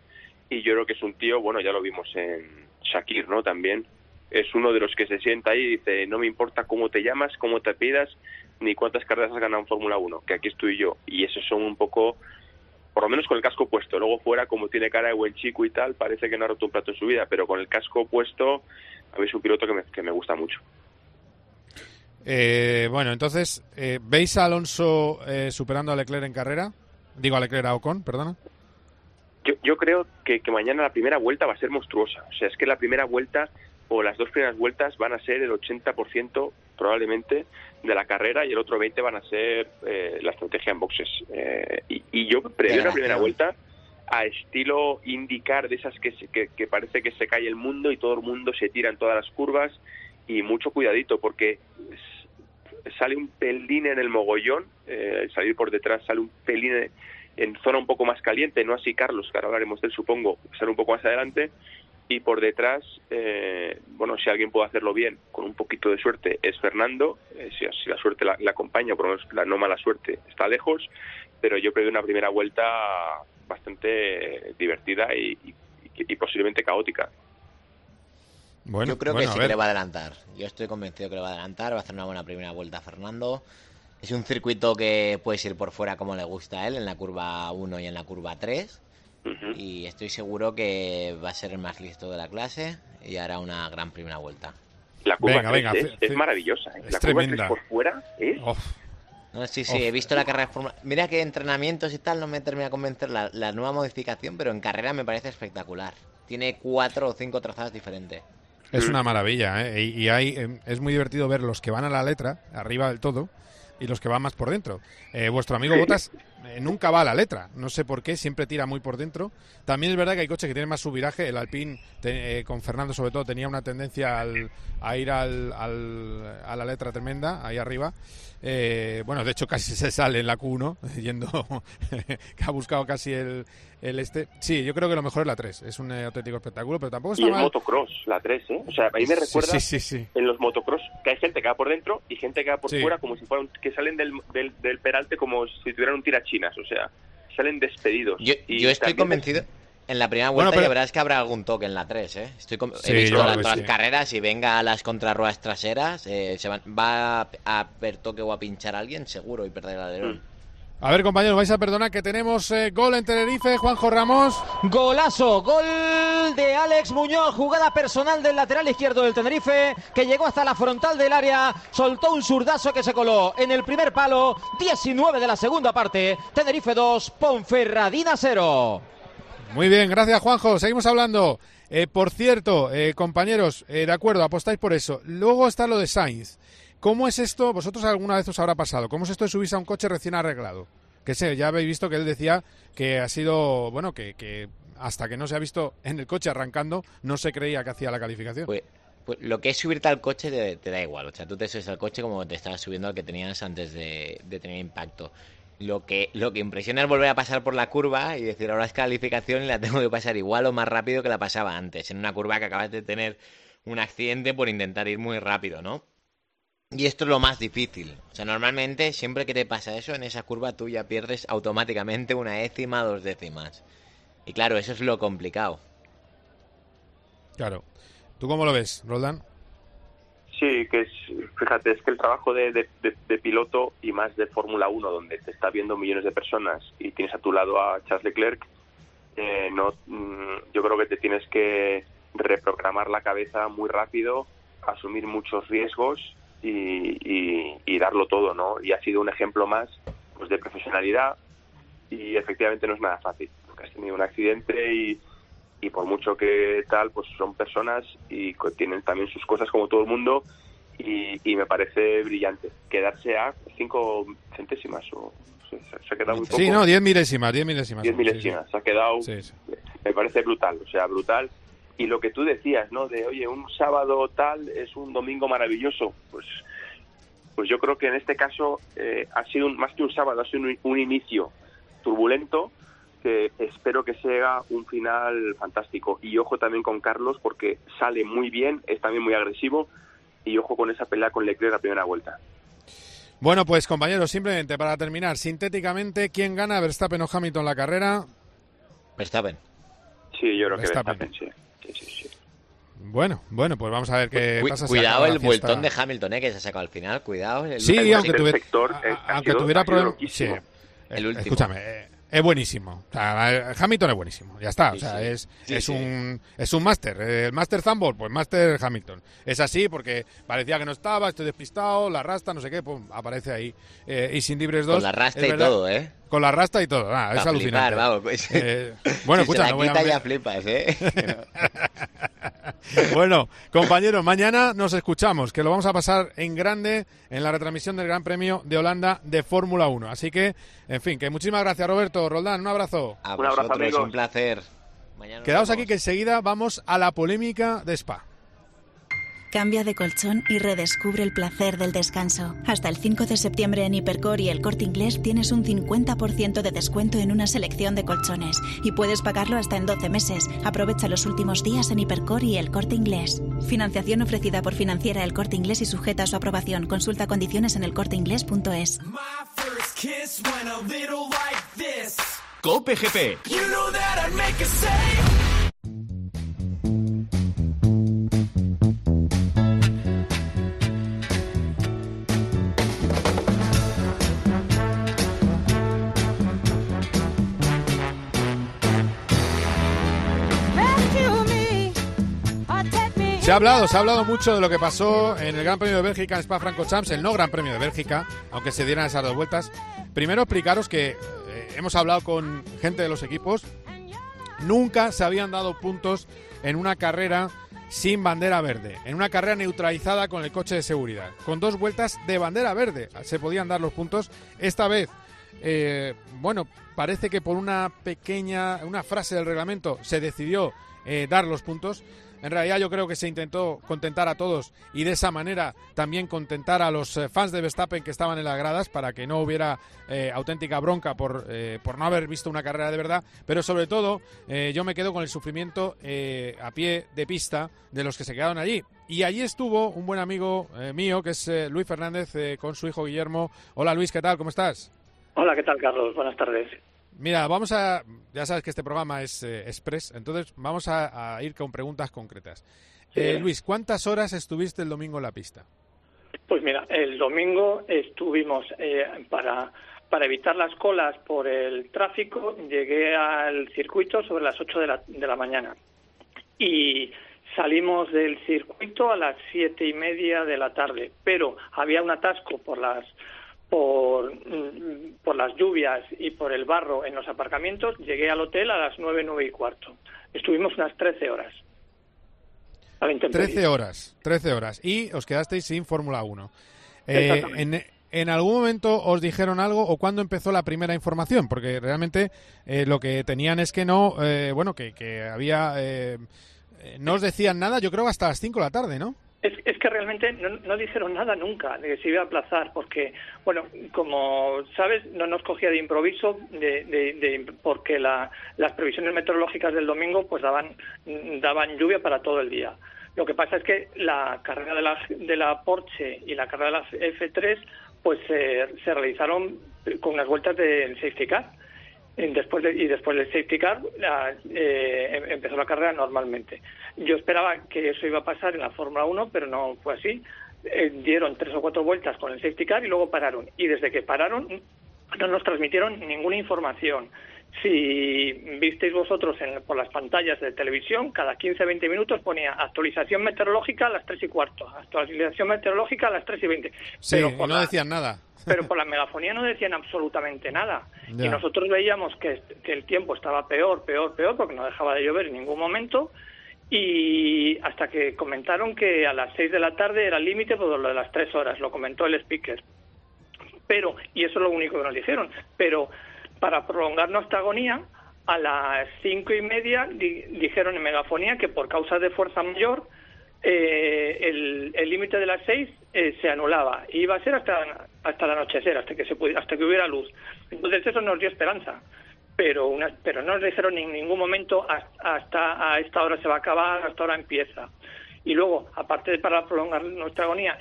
y yo creo que es un tío, bueno, ya lo vimos en Shakir, ¿no? También es uno de los que se sienta ahí y dice, no me importa cómo te llamas, cómo te pidas, ni cuántas carreras has ganado en Fórmula 1, que aquí estoy yo. Y esos son un poco, por lo menos con el casco puesto. Luego fuera, como tiene cara de buen chico y tal, parece que no ha roto un plato en su vida, pero con el casco puesto, a mí es un piloto que me, que me gusta mucho. Eh, bueno, entonces, eh, ¿veis a Alonso eh, superando a Leclerc en carrera? Digo a Leclerc a Ocon, perdona. Yo, yo creo que, que mañana la primera vuelta va a ser monstruosa. O sea, es que la primera vuelta o las dos primeras vueltas van a ser el 80% probablemente de la carrera y el otro 20% van a ser eh, la estrategia en boxes. Eh, y, y yo preveo una primera vuelta a estilo indicar de esas que, se- que, que parece que se cae el mundo y todo el mundo se tira en todas las curvas y mucho cuidadito porque sale un pelín en el mogollón, eh, al salir por detrás sale un pelín en- en zona un poco más caliente, no así Carlos, que ahora hablaremos de él supongo, sale un poco más adelante y por detrás, eh, bueno, si alguien puede hacerlo bien, con un poquito de suerte, es Fernando, eh, si, si la suerte la, la acompaña, por lo menos la no mala suerte está lejos, pero yo creo que una primera vuelta bastante divertida y, y- y posiblemente caótica. Bueno, Yo creo bueno, que sí que le va a adelantar. Yo estoy convencido que le va a adelantar. Va a hacer una buena primera vuelta a Fernando. Es un circuito que puedes ir por fuera como le gusta a él, en la curva 1 y en la curva 3. Y estoy seguro que va a ser el más listo de la clase y hará una gran primera vuelta. La curva Venga, 3 venga, es, maravillosa. ¿eh? es la curva 3 tremenda. por fuera es... No, sí, sí, Uf. he visto la carrera de Fórmula... Mira que entrenamientos y tal no me termina de convencer la, la nueva modificación, pero en carrera me parece espectacular. Tiene cuatro o cinco trazados diferentes. Es una maravilla, ¿eh? Y, y hay, eh, es muy divertido ver los que van a la letra, arriba del todo, y los que van más por dentro. Eh, vuestro amigo Botas eh, nunca va a la letra, no sé por qué, siempre tira muy por dentro. También es verdad que hay coches que tienen más subviraje, el Alpine te- eh, con Fernando sobre todo tenía una tendencia al- a ir al, al- a la letra tremenda, ahí arriba. Bueno, de hecho casi se sale en la Q1, yendo, que ha buscado casi el, el este. Sí, yo creo que lo mejor es la 3, es un eh, auténtico espectáculo, pero tampoco Y está el mal. motocross, la 3, ¿eh? O sea, a mí me Sí, recuerda sí, sí, sí. en los motocross que hay gente que va por dentro y gente que va por Sí. fuera como si fueran, que salen del, del, del peralte como si tuvieran un tirachinas, o sea, salen despedidos. Yo, Y yo estoy convencido. En la primera Bueno, vuelta pero- ya verás que habrá algún toque en la 3, ¿eh? Estoy con- Sí, He visto la- todas sí. las carreras y venga a las contrarruedas traseras, eh, se van- va a, a ver toque o a pinchar a alguien seguro y perder el alerón. A ver, compañeros, vais a perdonar que tenemos eh, gol en Tenerife, Juanjo Ramos. Golazo, gol de Alex Muñoz, jugada personal del lateral izquierdo del Tenerife, que llegó hasta la frontal del área, soltó un zurdazo que se coló en el primer palo, 19 de la segunda parte, Tenerife 2, Ponferradina 0. Muy bien, gracias Juanjo. Seguimos hablando. Eh, por cierto, eh, compañeros, de acuerdo, apostáis por eso. Luego está lo de Sainz. ¿Cómo es esto? Vosotros alguna vez os habrá pasado. ¿Cómo es esto de subirse a un coche recién arreglado? Que sé, ya habéis visto que él decía que ha sido, bueno, que, que hasta que no se ha visto en el coche arrancando, no se creía que hacía la calificación. Pues, pues lo que es subirte al coche te, da igual. O sea, tú te subes al coche como te estabas subiendo al que tenías antes de, de tener impacto. Lo que, lo que impresiona es volver a pasar por la curva y decir, ahora es calificación y la tengo que pasar igual o más rápido que la pasaba antes, en una curva que acabas de tener un accidente por intentar ir muy rápido, ¿no? Y esto es lo más difícil. O sea, normalmente, siempre que te pasa eso, en esa curva tú ya pierdes automáticamente una décima, dos décimas. Y claro, eso es lo complicado. Claro. ¿Tú cómo lo ves, Roldán? Sí, que es, fíjate, es que el trabajo de, de- de- de piloto y más de Fórmula 1, donde te está viendo millones de personas y tienes a tu lado a Charles Leclerc, eh, no, mm, yo creo que te tienes que reprogramar la cabeza muy rápido, asumir muchos riesgos y, y- y darlo todo, ¿no? Y ha sido un ejemplo más pues, de profesionalidad y efectivamente no es nada fácil, porque has tenido un accidente y, y por mucho que tal, pues son personas y tienen también sus cosas como todo el mundo y, y me parece brillante. Quedarse a cinco centésimas o se, se ha quedado muy poco. Sí, no, 10 milésimas, 10 milésimas. Diez Sí, sí. milésimas, se ha quedado, sí. me parece brutal, o sea, brutal. Y lo que tú decías, ¿no? De, oye, un sábado tal es un domingo maravilloso, pues pues yo creo que en este caso eh, ha sido un- más que un sábado, ha sido un, un inicio turbulento que espero que sea un final fantástico. Y ojo también con Carlos porque sale muy bien, es también muy agresivo y ojo con esa pelea con Leclerc a primera vuelta. Bueno, pues compañeros, simplemente para terminar, sintéticamente, ¿quién gana, Verstappen o Hamilton la carrera? Verstappen. Sí, yo creo que. Verstappen, sí. Sí, sí, sí. Bueno, bueno, pues vamos a ver qué Cu- pasa. cuidado el vueltón de Hamilton, ¿eh? Que se ha sacado al final. Cuidado. el- Sí, el- aunque el- tuviera, sector, a- eh, ha aunque sido- tuviera ha sido problemas. Sí, loquísimo. El Eh, último. Escúchame, eh, es buenísimo. O sea, eh, Hamilton es buenísimo. Ya está. o sea, sí. es, Sí, es sí. un es un máster. Eh, El máster Zambor, pues máster Hamilton. Es así porque parecía que no estaba, estoy despistado, la rasta, no sé qué, pum, aparece ahí. Eh, y sin libres dos. Con la rasta y verdad- todo, ¿eh? Con la rasta y todo. ah, es alucinante. flipar, vamos, pues. Eh, bueno, Si escucha, se no la voy a quita meter- ya flipas, ¿eh? bueno, compañeros, mañana nos escuchamos, que lo vamos a pasar en grande en la retransmisión del Gran Premio de Holanda de Fórmula 1. Así que, en fin, que muchísimas gracias, Roberto. Roldán, un abrazo. A Un abrazo, amigos. un placer. Mañana Quedaos vemos. aquí que enseguida vamos a la polémica de Spa. Cambia de colchón y redescubre el placer del descanso. Hasta el 5 de septiembre en Hipercor y el Corte Inglés tienes un 50% de descuento en una selección de colchones y puedes pagarlo hasta en 12 meses. Aprovecha los últimos días en Hipercor y el Corte Inglés. Financiación ofrecida por Financiera El Corte Inglés y sujeta a su aprobación. Consulta condiciones en elcorteinglés.es. Cope GP. Se ha hablado, se ha hablado mucho de lo que pasó en el Gran Premio de Bélgica en Spa Francorchamps, el no Gran Premio de Bélgica, aunque se dieran esas dos vueltas. Primero explicaros que eh, hemos hablado con gente de los equipos, nunca se habían dado puntos en una carrera sin bandera verde, en una carrera neutralizada con el coche de seguridad, con dos vueltas de bandera verde. Se podían dar los puntos. Esta vez, eh, bueno, parece que por una pequeña, una frase del reglamento se decidió eh, dar los puntos. En realidad yo creo que se intentó contentar a todos y de esa manera también contentar a los eh, fans de Verstappen que estaban en las gradas para que no hubiera eh, auténtica bronca por, eh, por no haber visto una carrera de verdad. Pero sobre todo eh, yo me quedo con el sufrimiento a pie de pista de los que se quedaron allí. Y allí estuvo un buen amigo mío que es Luis Fernández con su hijo Guillermo. Hola Luis, ¿qué tal? ¿Cómo estás? Hola, ¿qué tal, Carlos? Buenas tardes. Mira, vamos a. Ya sabes que este programa es eh, express, entonces vamos a, a ir con preguntas concretas. Eh, Luis, ¿cuántas horas estuviste el domingo en la pista? Pues mira, el domingo estuvimos eh, para, para evitar las colas por el tráfico, llegué al circuito sobre las 8 de la, de la mañana y salimos del circuito a las siete y media de la tarde, pero había un atasco por las por, mm, por las lluvias y por el barro en los aparcamientos, llegué al hotel a las nueve, nueve y cuarto. Estuvimos unas 13 horas. A la intemperie. 13 horas, 13 horas. Y os quedasteis sin Fórmula 1. Eh, en, ¿En algún momento os dijeron algo o cuándo empezó la primera información? Porque realmente eh, lo que tenían es que no, eh, bueno, que, que había... eh, eh, no os decían nada, yo creo hasta las 5 de la tarde, ¿no? Es, que realmente no, no dijeron nada nunca de que se iba a aplazar, porque, bueno, como sabes, no nos cogía de improviso, de, de- porque la- las previsiones meteorológicas del domingo pues daban, daban lluvia para todo el día. Lo que pasa es que la carrera de la, de la Porsche y la carrera de la F3 pues se, se realizaron con unas vueltas del safety car. Después de- y después del safety car eh, em- empezó la carrera normalmente. Yo esperaba que eso iba a pasar en la Fórmula 1, pero no fue así. Eh, dieron tres o cuatro vueltas con el safety car y luego pararon. Y desde que pararon no nos transmitieron ninguna información. Si visteis vosotros en- por las pantallas de televisión, cada 15-20 minutos ponía actualización meteorológica a las 3 y cuarto, actualización meteorológica a las 3 y 20. Sí, Pero no la- decían nada. pero por la megafonía no decían absolutamente nada. Ya. Y nosotros veíamos que, que el tiempo estaba peor, peor, peor, porque no dejaba de llover en ningún momento. Y hasta que comentaron que a las 6 de la tarde era el límite por lo de las 3 horas, lo comentó el speaker. Pero, y eso es lo único que nos dijeron, pero para prolongar nuestra agonía, a las cinco y media di- dijeron en megafonía que por causa de fuerza mayor eh, el límite de las seis eh, se anulaba. Y iba a ser hasta hasta el anochecer hasta que se pudiera, hasta que hubiera luz. Entonces eso nos dio esperanza. Pero una, pero no nos dijeron en ningún momento "Has- hasta a esta hora se va a acabar hasta ahora empieza. Y luego aparte de para prolongar nuestra agonía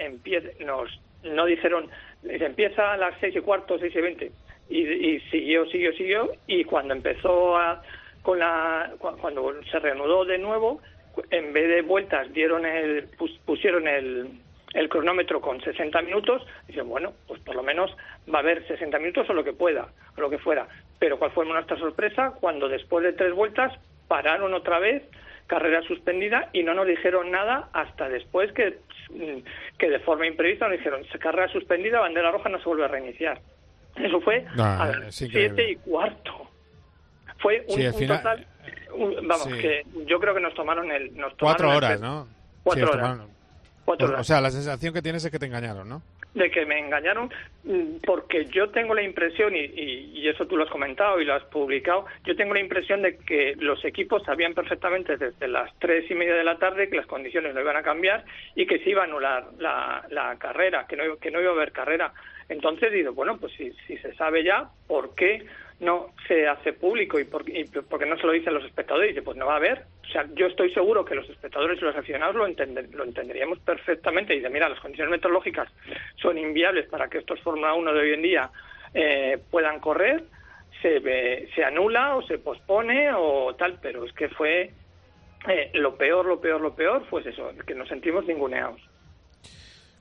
nos no dijeron empieza a las seis y cuarto seis y veinte y, y siguió siguió siguió y cuando empezó a, con la cu- cuando se reanudó de nuevo en vez de vueltas dieron el pus- pusieron el el cronómetro con 60 minutos, dicen, bueno, pues por lo menos va a haber 60 minutos o lo que pueda, o lo que fuera. Pero cuál fue nuestra sorpresa cuando después de tres vueltas pararon otra vez, carrera suspendida, y no nos dijeron nada hasta después que, mm, que de forma imprevista nos dijeron, carrera suspendida, bandera roja, no se vuelve a reiniciar. Eso fue Ah, a las siete y cuarto. Fue un, Sí, un final- total, un- vamos, Sí. que yo creo que nos tomaron el... Nos Cuatro tomaron horas. ¿no? Cuatro Sí, horas. tomaron- Cuatro o, horas. o sea, la sensación que tienes es que te engañaron, ¿no? de que me engañaron mm, porque yo tengo la impresión y, y- y eso tú lo has comentado y lo has publicado yo tengo la impresión de que los equipos sabían perfectamente desde las tres y media de la tarde que las condiciones no iban a cambiar y que se iba a anular la, la carrera que no que no iba a haber carrera entonces digo bueno pues si, si se sabe ya por qué no se hace público y por, y por qué no se lo dicen los espectadores y dice pues no va a haber. O sea yo estoy seguro que los espectadores y los aficionados lo, entender- lo entenderíamos perfectamente. Y de mira las condiciones meteorológicas son inviables para que estos Fórmula 1 de hoy en día eh, puedan correr se ve- se anula o se pospone o tal pero es que fue eh, lo peor lo peor lo peor pues eso que nos sentimos ninguneados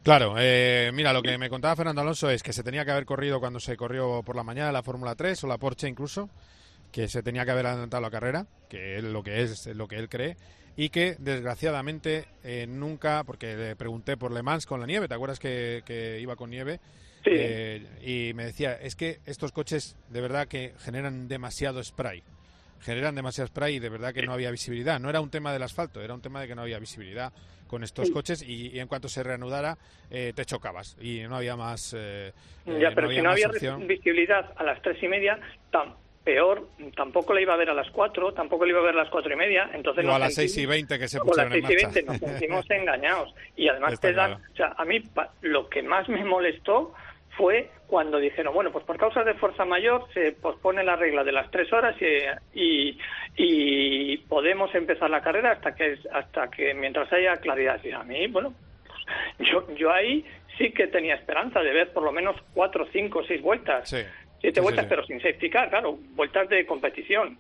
Claro, eh, mira, lo que me contaba Fernando Alonso es que se tenía que haber corrido cuando se corrió por la mañana la Fórmula 3 o la Porsche incluso, que se tenía que haber adelantado la carrera, que es lo que es lo que él cree, y que desgraciadamente eh, nunca, porque le pregunté por Le Mans con la nieve, ¿te acuerdas que, que iba con nieve? Sí. Eh, y me decía, es que estos coches de verdad que generan demasiado spray. generan demasiado spray y de verdad que no había visibilidad. No era un tema del asfalto, era un tema de que no había visibilidad con estos Sí. coches y, y en cuanto se reanudara eh, te chocabas y no había más. eh, eh, Ya, pero si no había opción. visibilidad a las tres y media, tan peor, tampoco la iba a ver a las cuatro, tampoco la iba a ver a las cuatro y media, entonces O nos a las sentimos- 6 y 20 que se a las pusieron en seis y marcha. veinte nos sentimos engañados. Y además Está te dan, claro. o sea, a mí pa- lo que más me molestó fue cuando dijeron, bueno, pues por causas de fuerza mayor se pospone la regla de las tres horas y, y, y podemos empezar la carrera hasta que hasta que mientras haya claridad. Y a mí, bueno, pues yo, yo ahí sí que tenía esperanza de ver por lo menos cuatro, cinco, seis vueltas. Sí. Siete Sí, vueltas, sí, pero sin safety car, claro, vueltas de competición.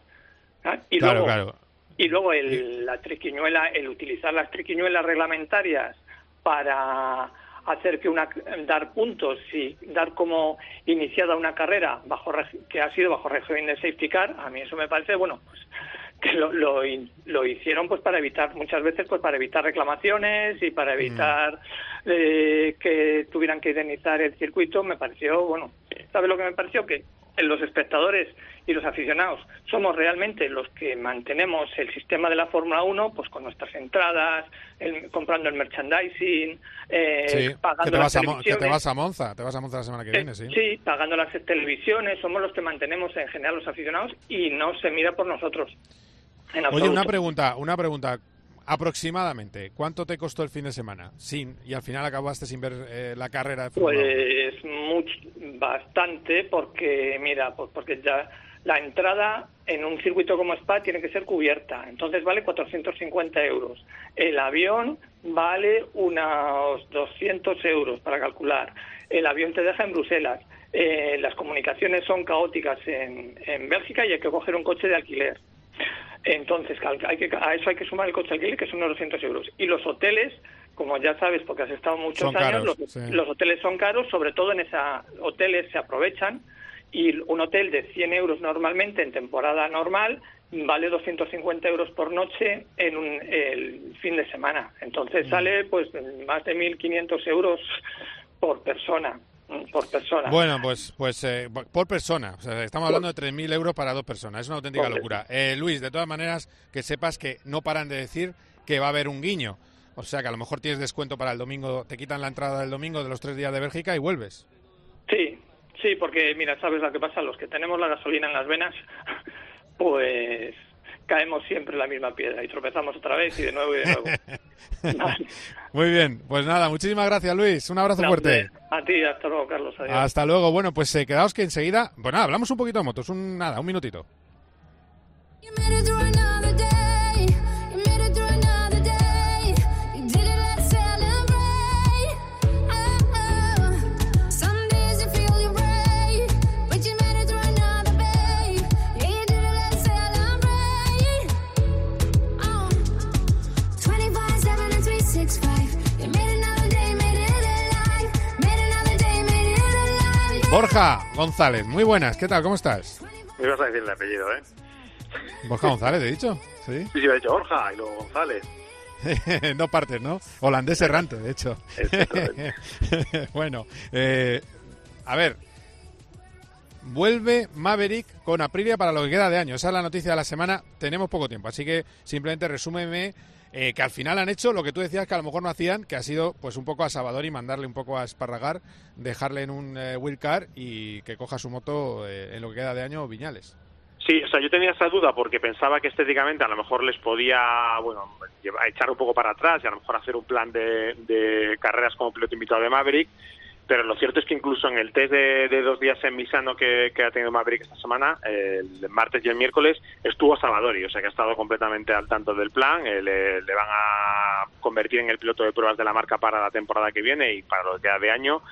¿ah? Y Claro, luego, claro. y luego el, la triquiñuela, el utilizar las triquiñuelas reglamentarias para hacer que una dar puntos y dar como iniciada una carrera bajo que ha sido bajo régimen de safety car, a mí eso me parece bueno pues que lo, lo, lo hicieron pues para evitar muchas veces pues para evitar reclamaciones y para evitar eh, que tuvieran que indemnizar el circuito me pareció bueno ¿sabes lo que me pareció? que los espectadores y los aficionados somos realmente los que mantenemos el sistema de la Fórmula 1 pues con nuestras entradas el- comprando el merchandising eh, Sí, pagando que te, las vas a, Mo- que te televisiones. vas a Monza, te vas a Monza la semana que viene, sí. Sí, pagando las televisiones, somos los que mantenemos en general los aficionados y no se mira por nosotros. En Oye, una pregunta, una pregunta. Aproximadamente, ¿cuánto te costó el fin de semana? Sin, y al final acabaste sin ver eh, la carrera de uno. Pues bastante, porque mira, pues porque ya la entrada en un circuito como Spa tiene que ser cubierta, entonces vale 450 euros. El avión vale unos 200 euros para calcular. El avión te deja en Bruselas. Eh, las comunicaciones son caóticas en, en Bélgica y hay que coger un coche de alquiler. Entonces, hay que, a eso hay que sumar el coche alquiler, que son unos 200 euros. Y los hoteles, como ya sabes, porque has estado muchos Son años, caros, los, sí. los hoteles son caros, sobre todo en esa hoteles se aprovechan y un hotel de 100 euros normalmente en temporada normal vale 250 euros por noche en un, el fin de semana. Mm. Entonces sale pues más de 1.500 euros por persona. Mm, Por persona. Bueno, pues, pues eh, por persona. O sea, estamos hablando de 3.000 euros para dos personas. Es una auténtica locura. Eh, Luis, de todas maneras, que sepas que no paran de decir que va a haber un guiño. O sea, que a lo mejor tienes descuento para el domingo, te quitan la entrada del domingo de los tres días de Bélgica y vuelves. Sí, sí, porque mira, sabes lo que pasa, los que tenemos la gasolina en las venas, pues caemos siempre en la misma piedra y tropezamos otra vez y de nuevo y de nuevo. Vale. Muy bien, pues nada, muchísimas gracias Luis. Un abrazo fuerte. A ti, hasta luego, Carlos. Adiós. Hasta luego. Bueno, pues eh, quedaos que enseguida. Bueno, nada, hablamos un poquito de motos. Un, nada, un minutito. Borja González, muy buenas. ¿Qué tal? ¿Cómo estás? Me ibas a decir el apellido, ¿eh? Borja González, he dicho. Sí. Sí, sí, ha dicho Borja y luego González. no partes, ¿no? Holandés errante, de hecho. bueno, eh, a ver. Vuelve Maverick con Aprilia para lo que queda de año. Esa es la noticia de la semana. Tenemos poco tiempo, así que simplemente resúmeme eh, que al final han hecho lo que tú decías que a lo mejor no hacían, que ha sido pues un poco a Salvador y mandarle un poco a Esparragar, dejarle en un eh, car y que coja su moto eh, en lo que queda de año Viñales. Sí, o sea, yo tenía esa duda porque pensaba que estéticamente a lo mejor les podía, bueno, echar un poco para atrás y a lo mejor hacer un plan de, de carreras como piloto invitado de Maverick, pero lo cierto es que incluso en el test de, dos días en Misano que, ha tenido Maverick esta semana, el martes y el miércoles, estuvo Salvadori, o sea que ha estado completamente al tanto del plan, eh, le, van a convertir en el piloto de pruebas de la marca para la temporada que viene y para lo que de año,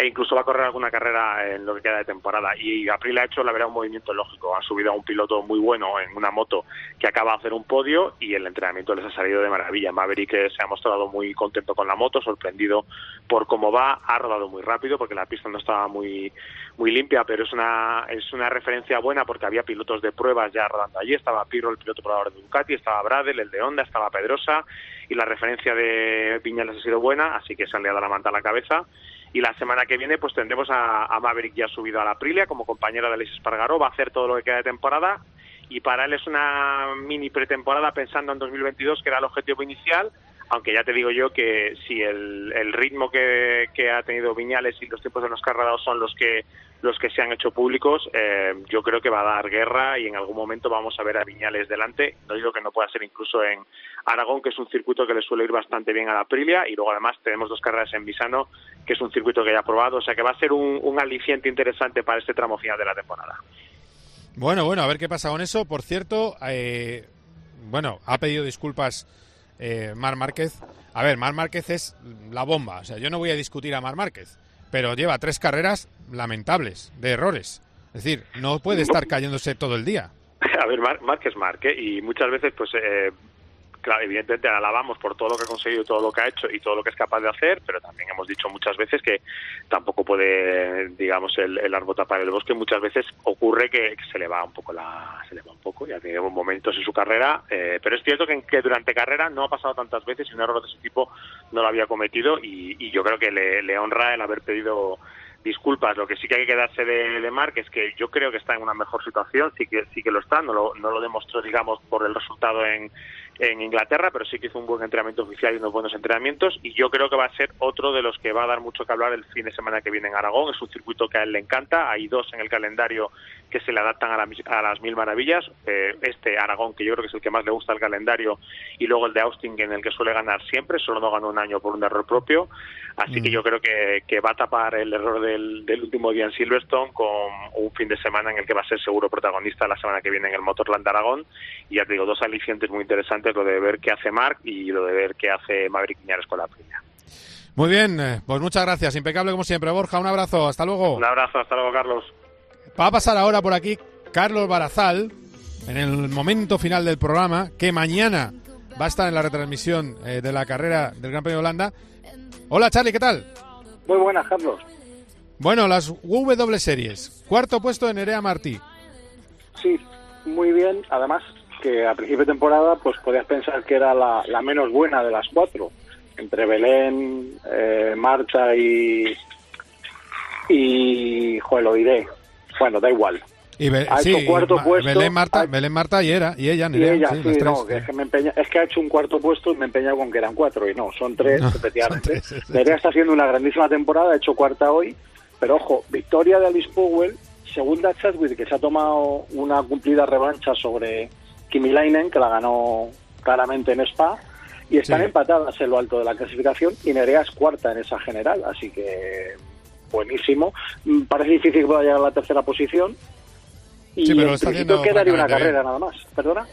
e incluso va a correr alguna carrera en lo que queda de temporada. Y April ha hecho, la verdad, un movimiento lógico. Han subido a un piloto muy bueno en una moto que acaba de hacer un podio y el entrenamiento les ha salido de maravilla. Maverick eh, se ha mostrado muy contento con la moto, sorprendido por cómo va, ha rodado muy rápido porque la pista no estaba muy muy limpia, pero es una es una referencia buena porque había pilotos de pruebas ya rodando allí, estaba Pirro, el piloto probador de Ducati, estaba Bradel, el de Honda, estaba Pedrosa y la referencia de Viñales ha sido buena, así que se han liado la manta a la cabeza y la semana que viene pues tendremos a, Maverick ya subido a la Aprilia como compañera de Alex Espargaró, va a hacer todo lo que queda de temporada. Y para él es una mini pretemporada pensando en 2022, que era el objetivo inicial, aunque ya te digo yo que si el, ritmo que, ha tenido Viñales y los tiempos de los rodado son los que los que se han hecho públicos, eh, yo creo que va a dar guerra y en algún momento vamos a ver a Viñales delante. No digo que no pueda ser incluso en Aragón, que es un circuito que le suele ir bastante bien a la Aprilia, y luego además tenemos dos carreras en Visano, que es un circuito que ya ha probado, o sea que va a ser un, un aliciente interesante para este tramo final de la temporada. Bueno, bueno, a ver qué pasa con eso. Por cierto, eh, bueno, ha pedido disculpas eh, Mar Márquez. A ver, Mar Márquez es la bomba. O sea, yo no voy a discutir a Mar Márquez, pero lleva tres carreras lamentables de errores. Es decir, no puede estar cayéndose todo el día. A ver, Mar Márquez Marque, y muchas veces, pues, eh, claro, evidentemente alabamos por todo lo que ha conseguido, todo lo que ha hecho y todo lo que es capaz de hacer, pero también hemos dicho muchas veces que tampoco puede, digamos, el, el árbol tapar el bosque. Muchas veces ocurre que, se le va un poco la, se le va un poco, ya tiene momentos en su carrera, eh, pero es cierto que, durante carrera no ha pasado tantas veces y un error de ese tipo no lo había cometido y, y yo creo que le, le honra el haber pedido disculpas. Lo que sí que hay que quedarse de, de Marc es que yo creo que está en una mejor situación, sí que sí que lo está, no lo, no lo demostró, digamos, por el resultado en, en Inglaterra, pero sí que hizo un buen entrenamiento oficial y unos buenos entrenamientos y yo creo que va a ser otro de los que va a dar mucho que hablar el fin de semana que viene en Aragón. Es un circuito que a él le encanta, hay dos en el calendario que se le adaptan a, la a las mil maravillas. Eh, este Aragón, que yo creo que es el que más le gusta al calendario, y luego el de Austin, en el que suele ganar siempre, solo no ganó un año por un error propio. Así que yo creo que, que va a tapar el error del, del último día en Silverstone con un fin de semana en el que va a ser seguro protagonista la semana que viene en el Motorland de Aragón. Y ya te digo, dos alicientes muy interesantes, lo de ver qué hace Mark y lo de ver qué hace Maverick Viñales con la Aprilia. Muy bien, eh, pues muchas gracias. Impecable como siempre. Borja, un abrazo. Hasta luego. Un abrazo, hasta luego, Carlos. Va a pasar ahora por aquí Carlos Barazal, en el momento final del programa, que mañana va a estar en la retransmisión eh, de la carrera del Gran Premio de Holanda. Hola Charlie, ¿qué tal? Muy buenas, Carlos. Bueno, las W Series. Cuarto puesto de Nerea Martí. Sí, muy bien. Además, que a principio de temporada, pues podías pensar que era la, la menos buena de las cuatro. Entre Belén, eh, Marta y. Y. Joder, lo diré. Bueno, da igual. Y Be- Ha sí, hecho cuarto Ma- puesto. Belén Marta, ha- Belén Marta y era, y ella, Y Nerea, ella, sí, sí, tres, no, es, que me empeña, es que ha hecho un cuarto puesto y me empeñado con que eran cuatro, y no, son tres, No, efectivamente. Nerea está haciendo una grandísima temporada, ha hecho cuarta hoy, pero ojo, victoria de Alice Powell, segunda Chadwick, que se ha tomado una cumplida revancha sobre Kimi Lainen, que la ganó claramente en Spa, y están Sí. empatadas en lo alto de la clasificación, y Nerea es cuarta en esa general, así que buenísimo. Mm, Parece difícil que pueda llegar a la tercera posición, y Sí, pero lo en principio quedaría una carrera bien. nada más. ¿Perdona?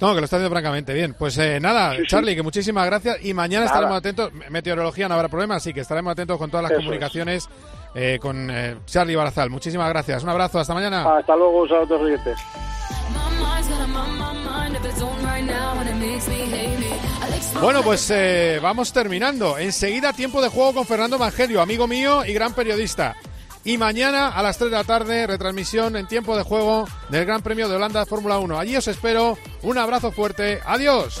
No, que lo está haciendo francamente bien. Pues eh, nada, Sí, sí. Charlie, que muchísimas gracias. Y mañana Nada. estaremos atentos. Meteorología no habrá problema, así que estaremos atentos con todas las Eso comunicaciones eh, con eh, Charlie Barazal. Muchísimas gracias. Un abrazo. Hasta mañana. Hasta luego, saludos oyentes. Bueno, pues eh, vamos terminando. Enseguida tiempo de juego con Fernando Evangelio, amigo mío y gran periodista. Y mañana a las 3 de la tarde, retransmisión en tiempo de juego del Gran Premio de Holanda Fórmula 1. Allí os espero. Un abrazo fuerte. Adiós.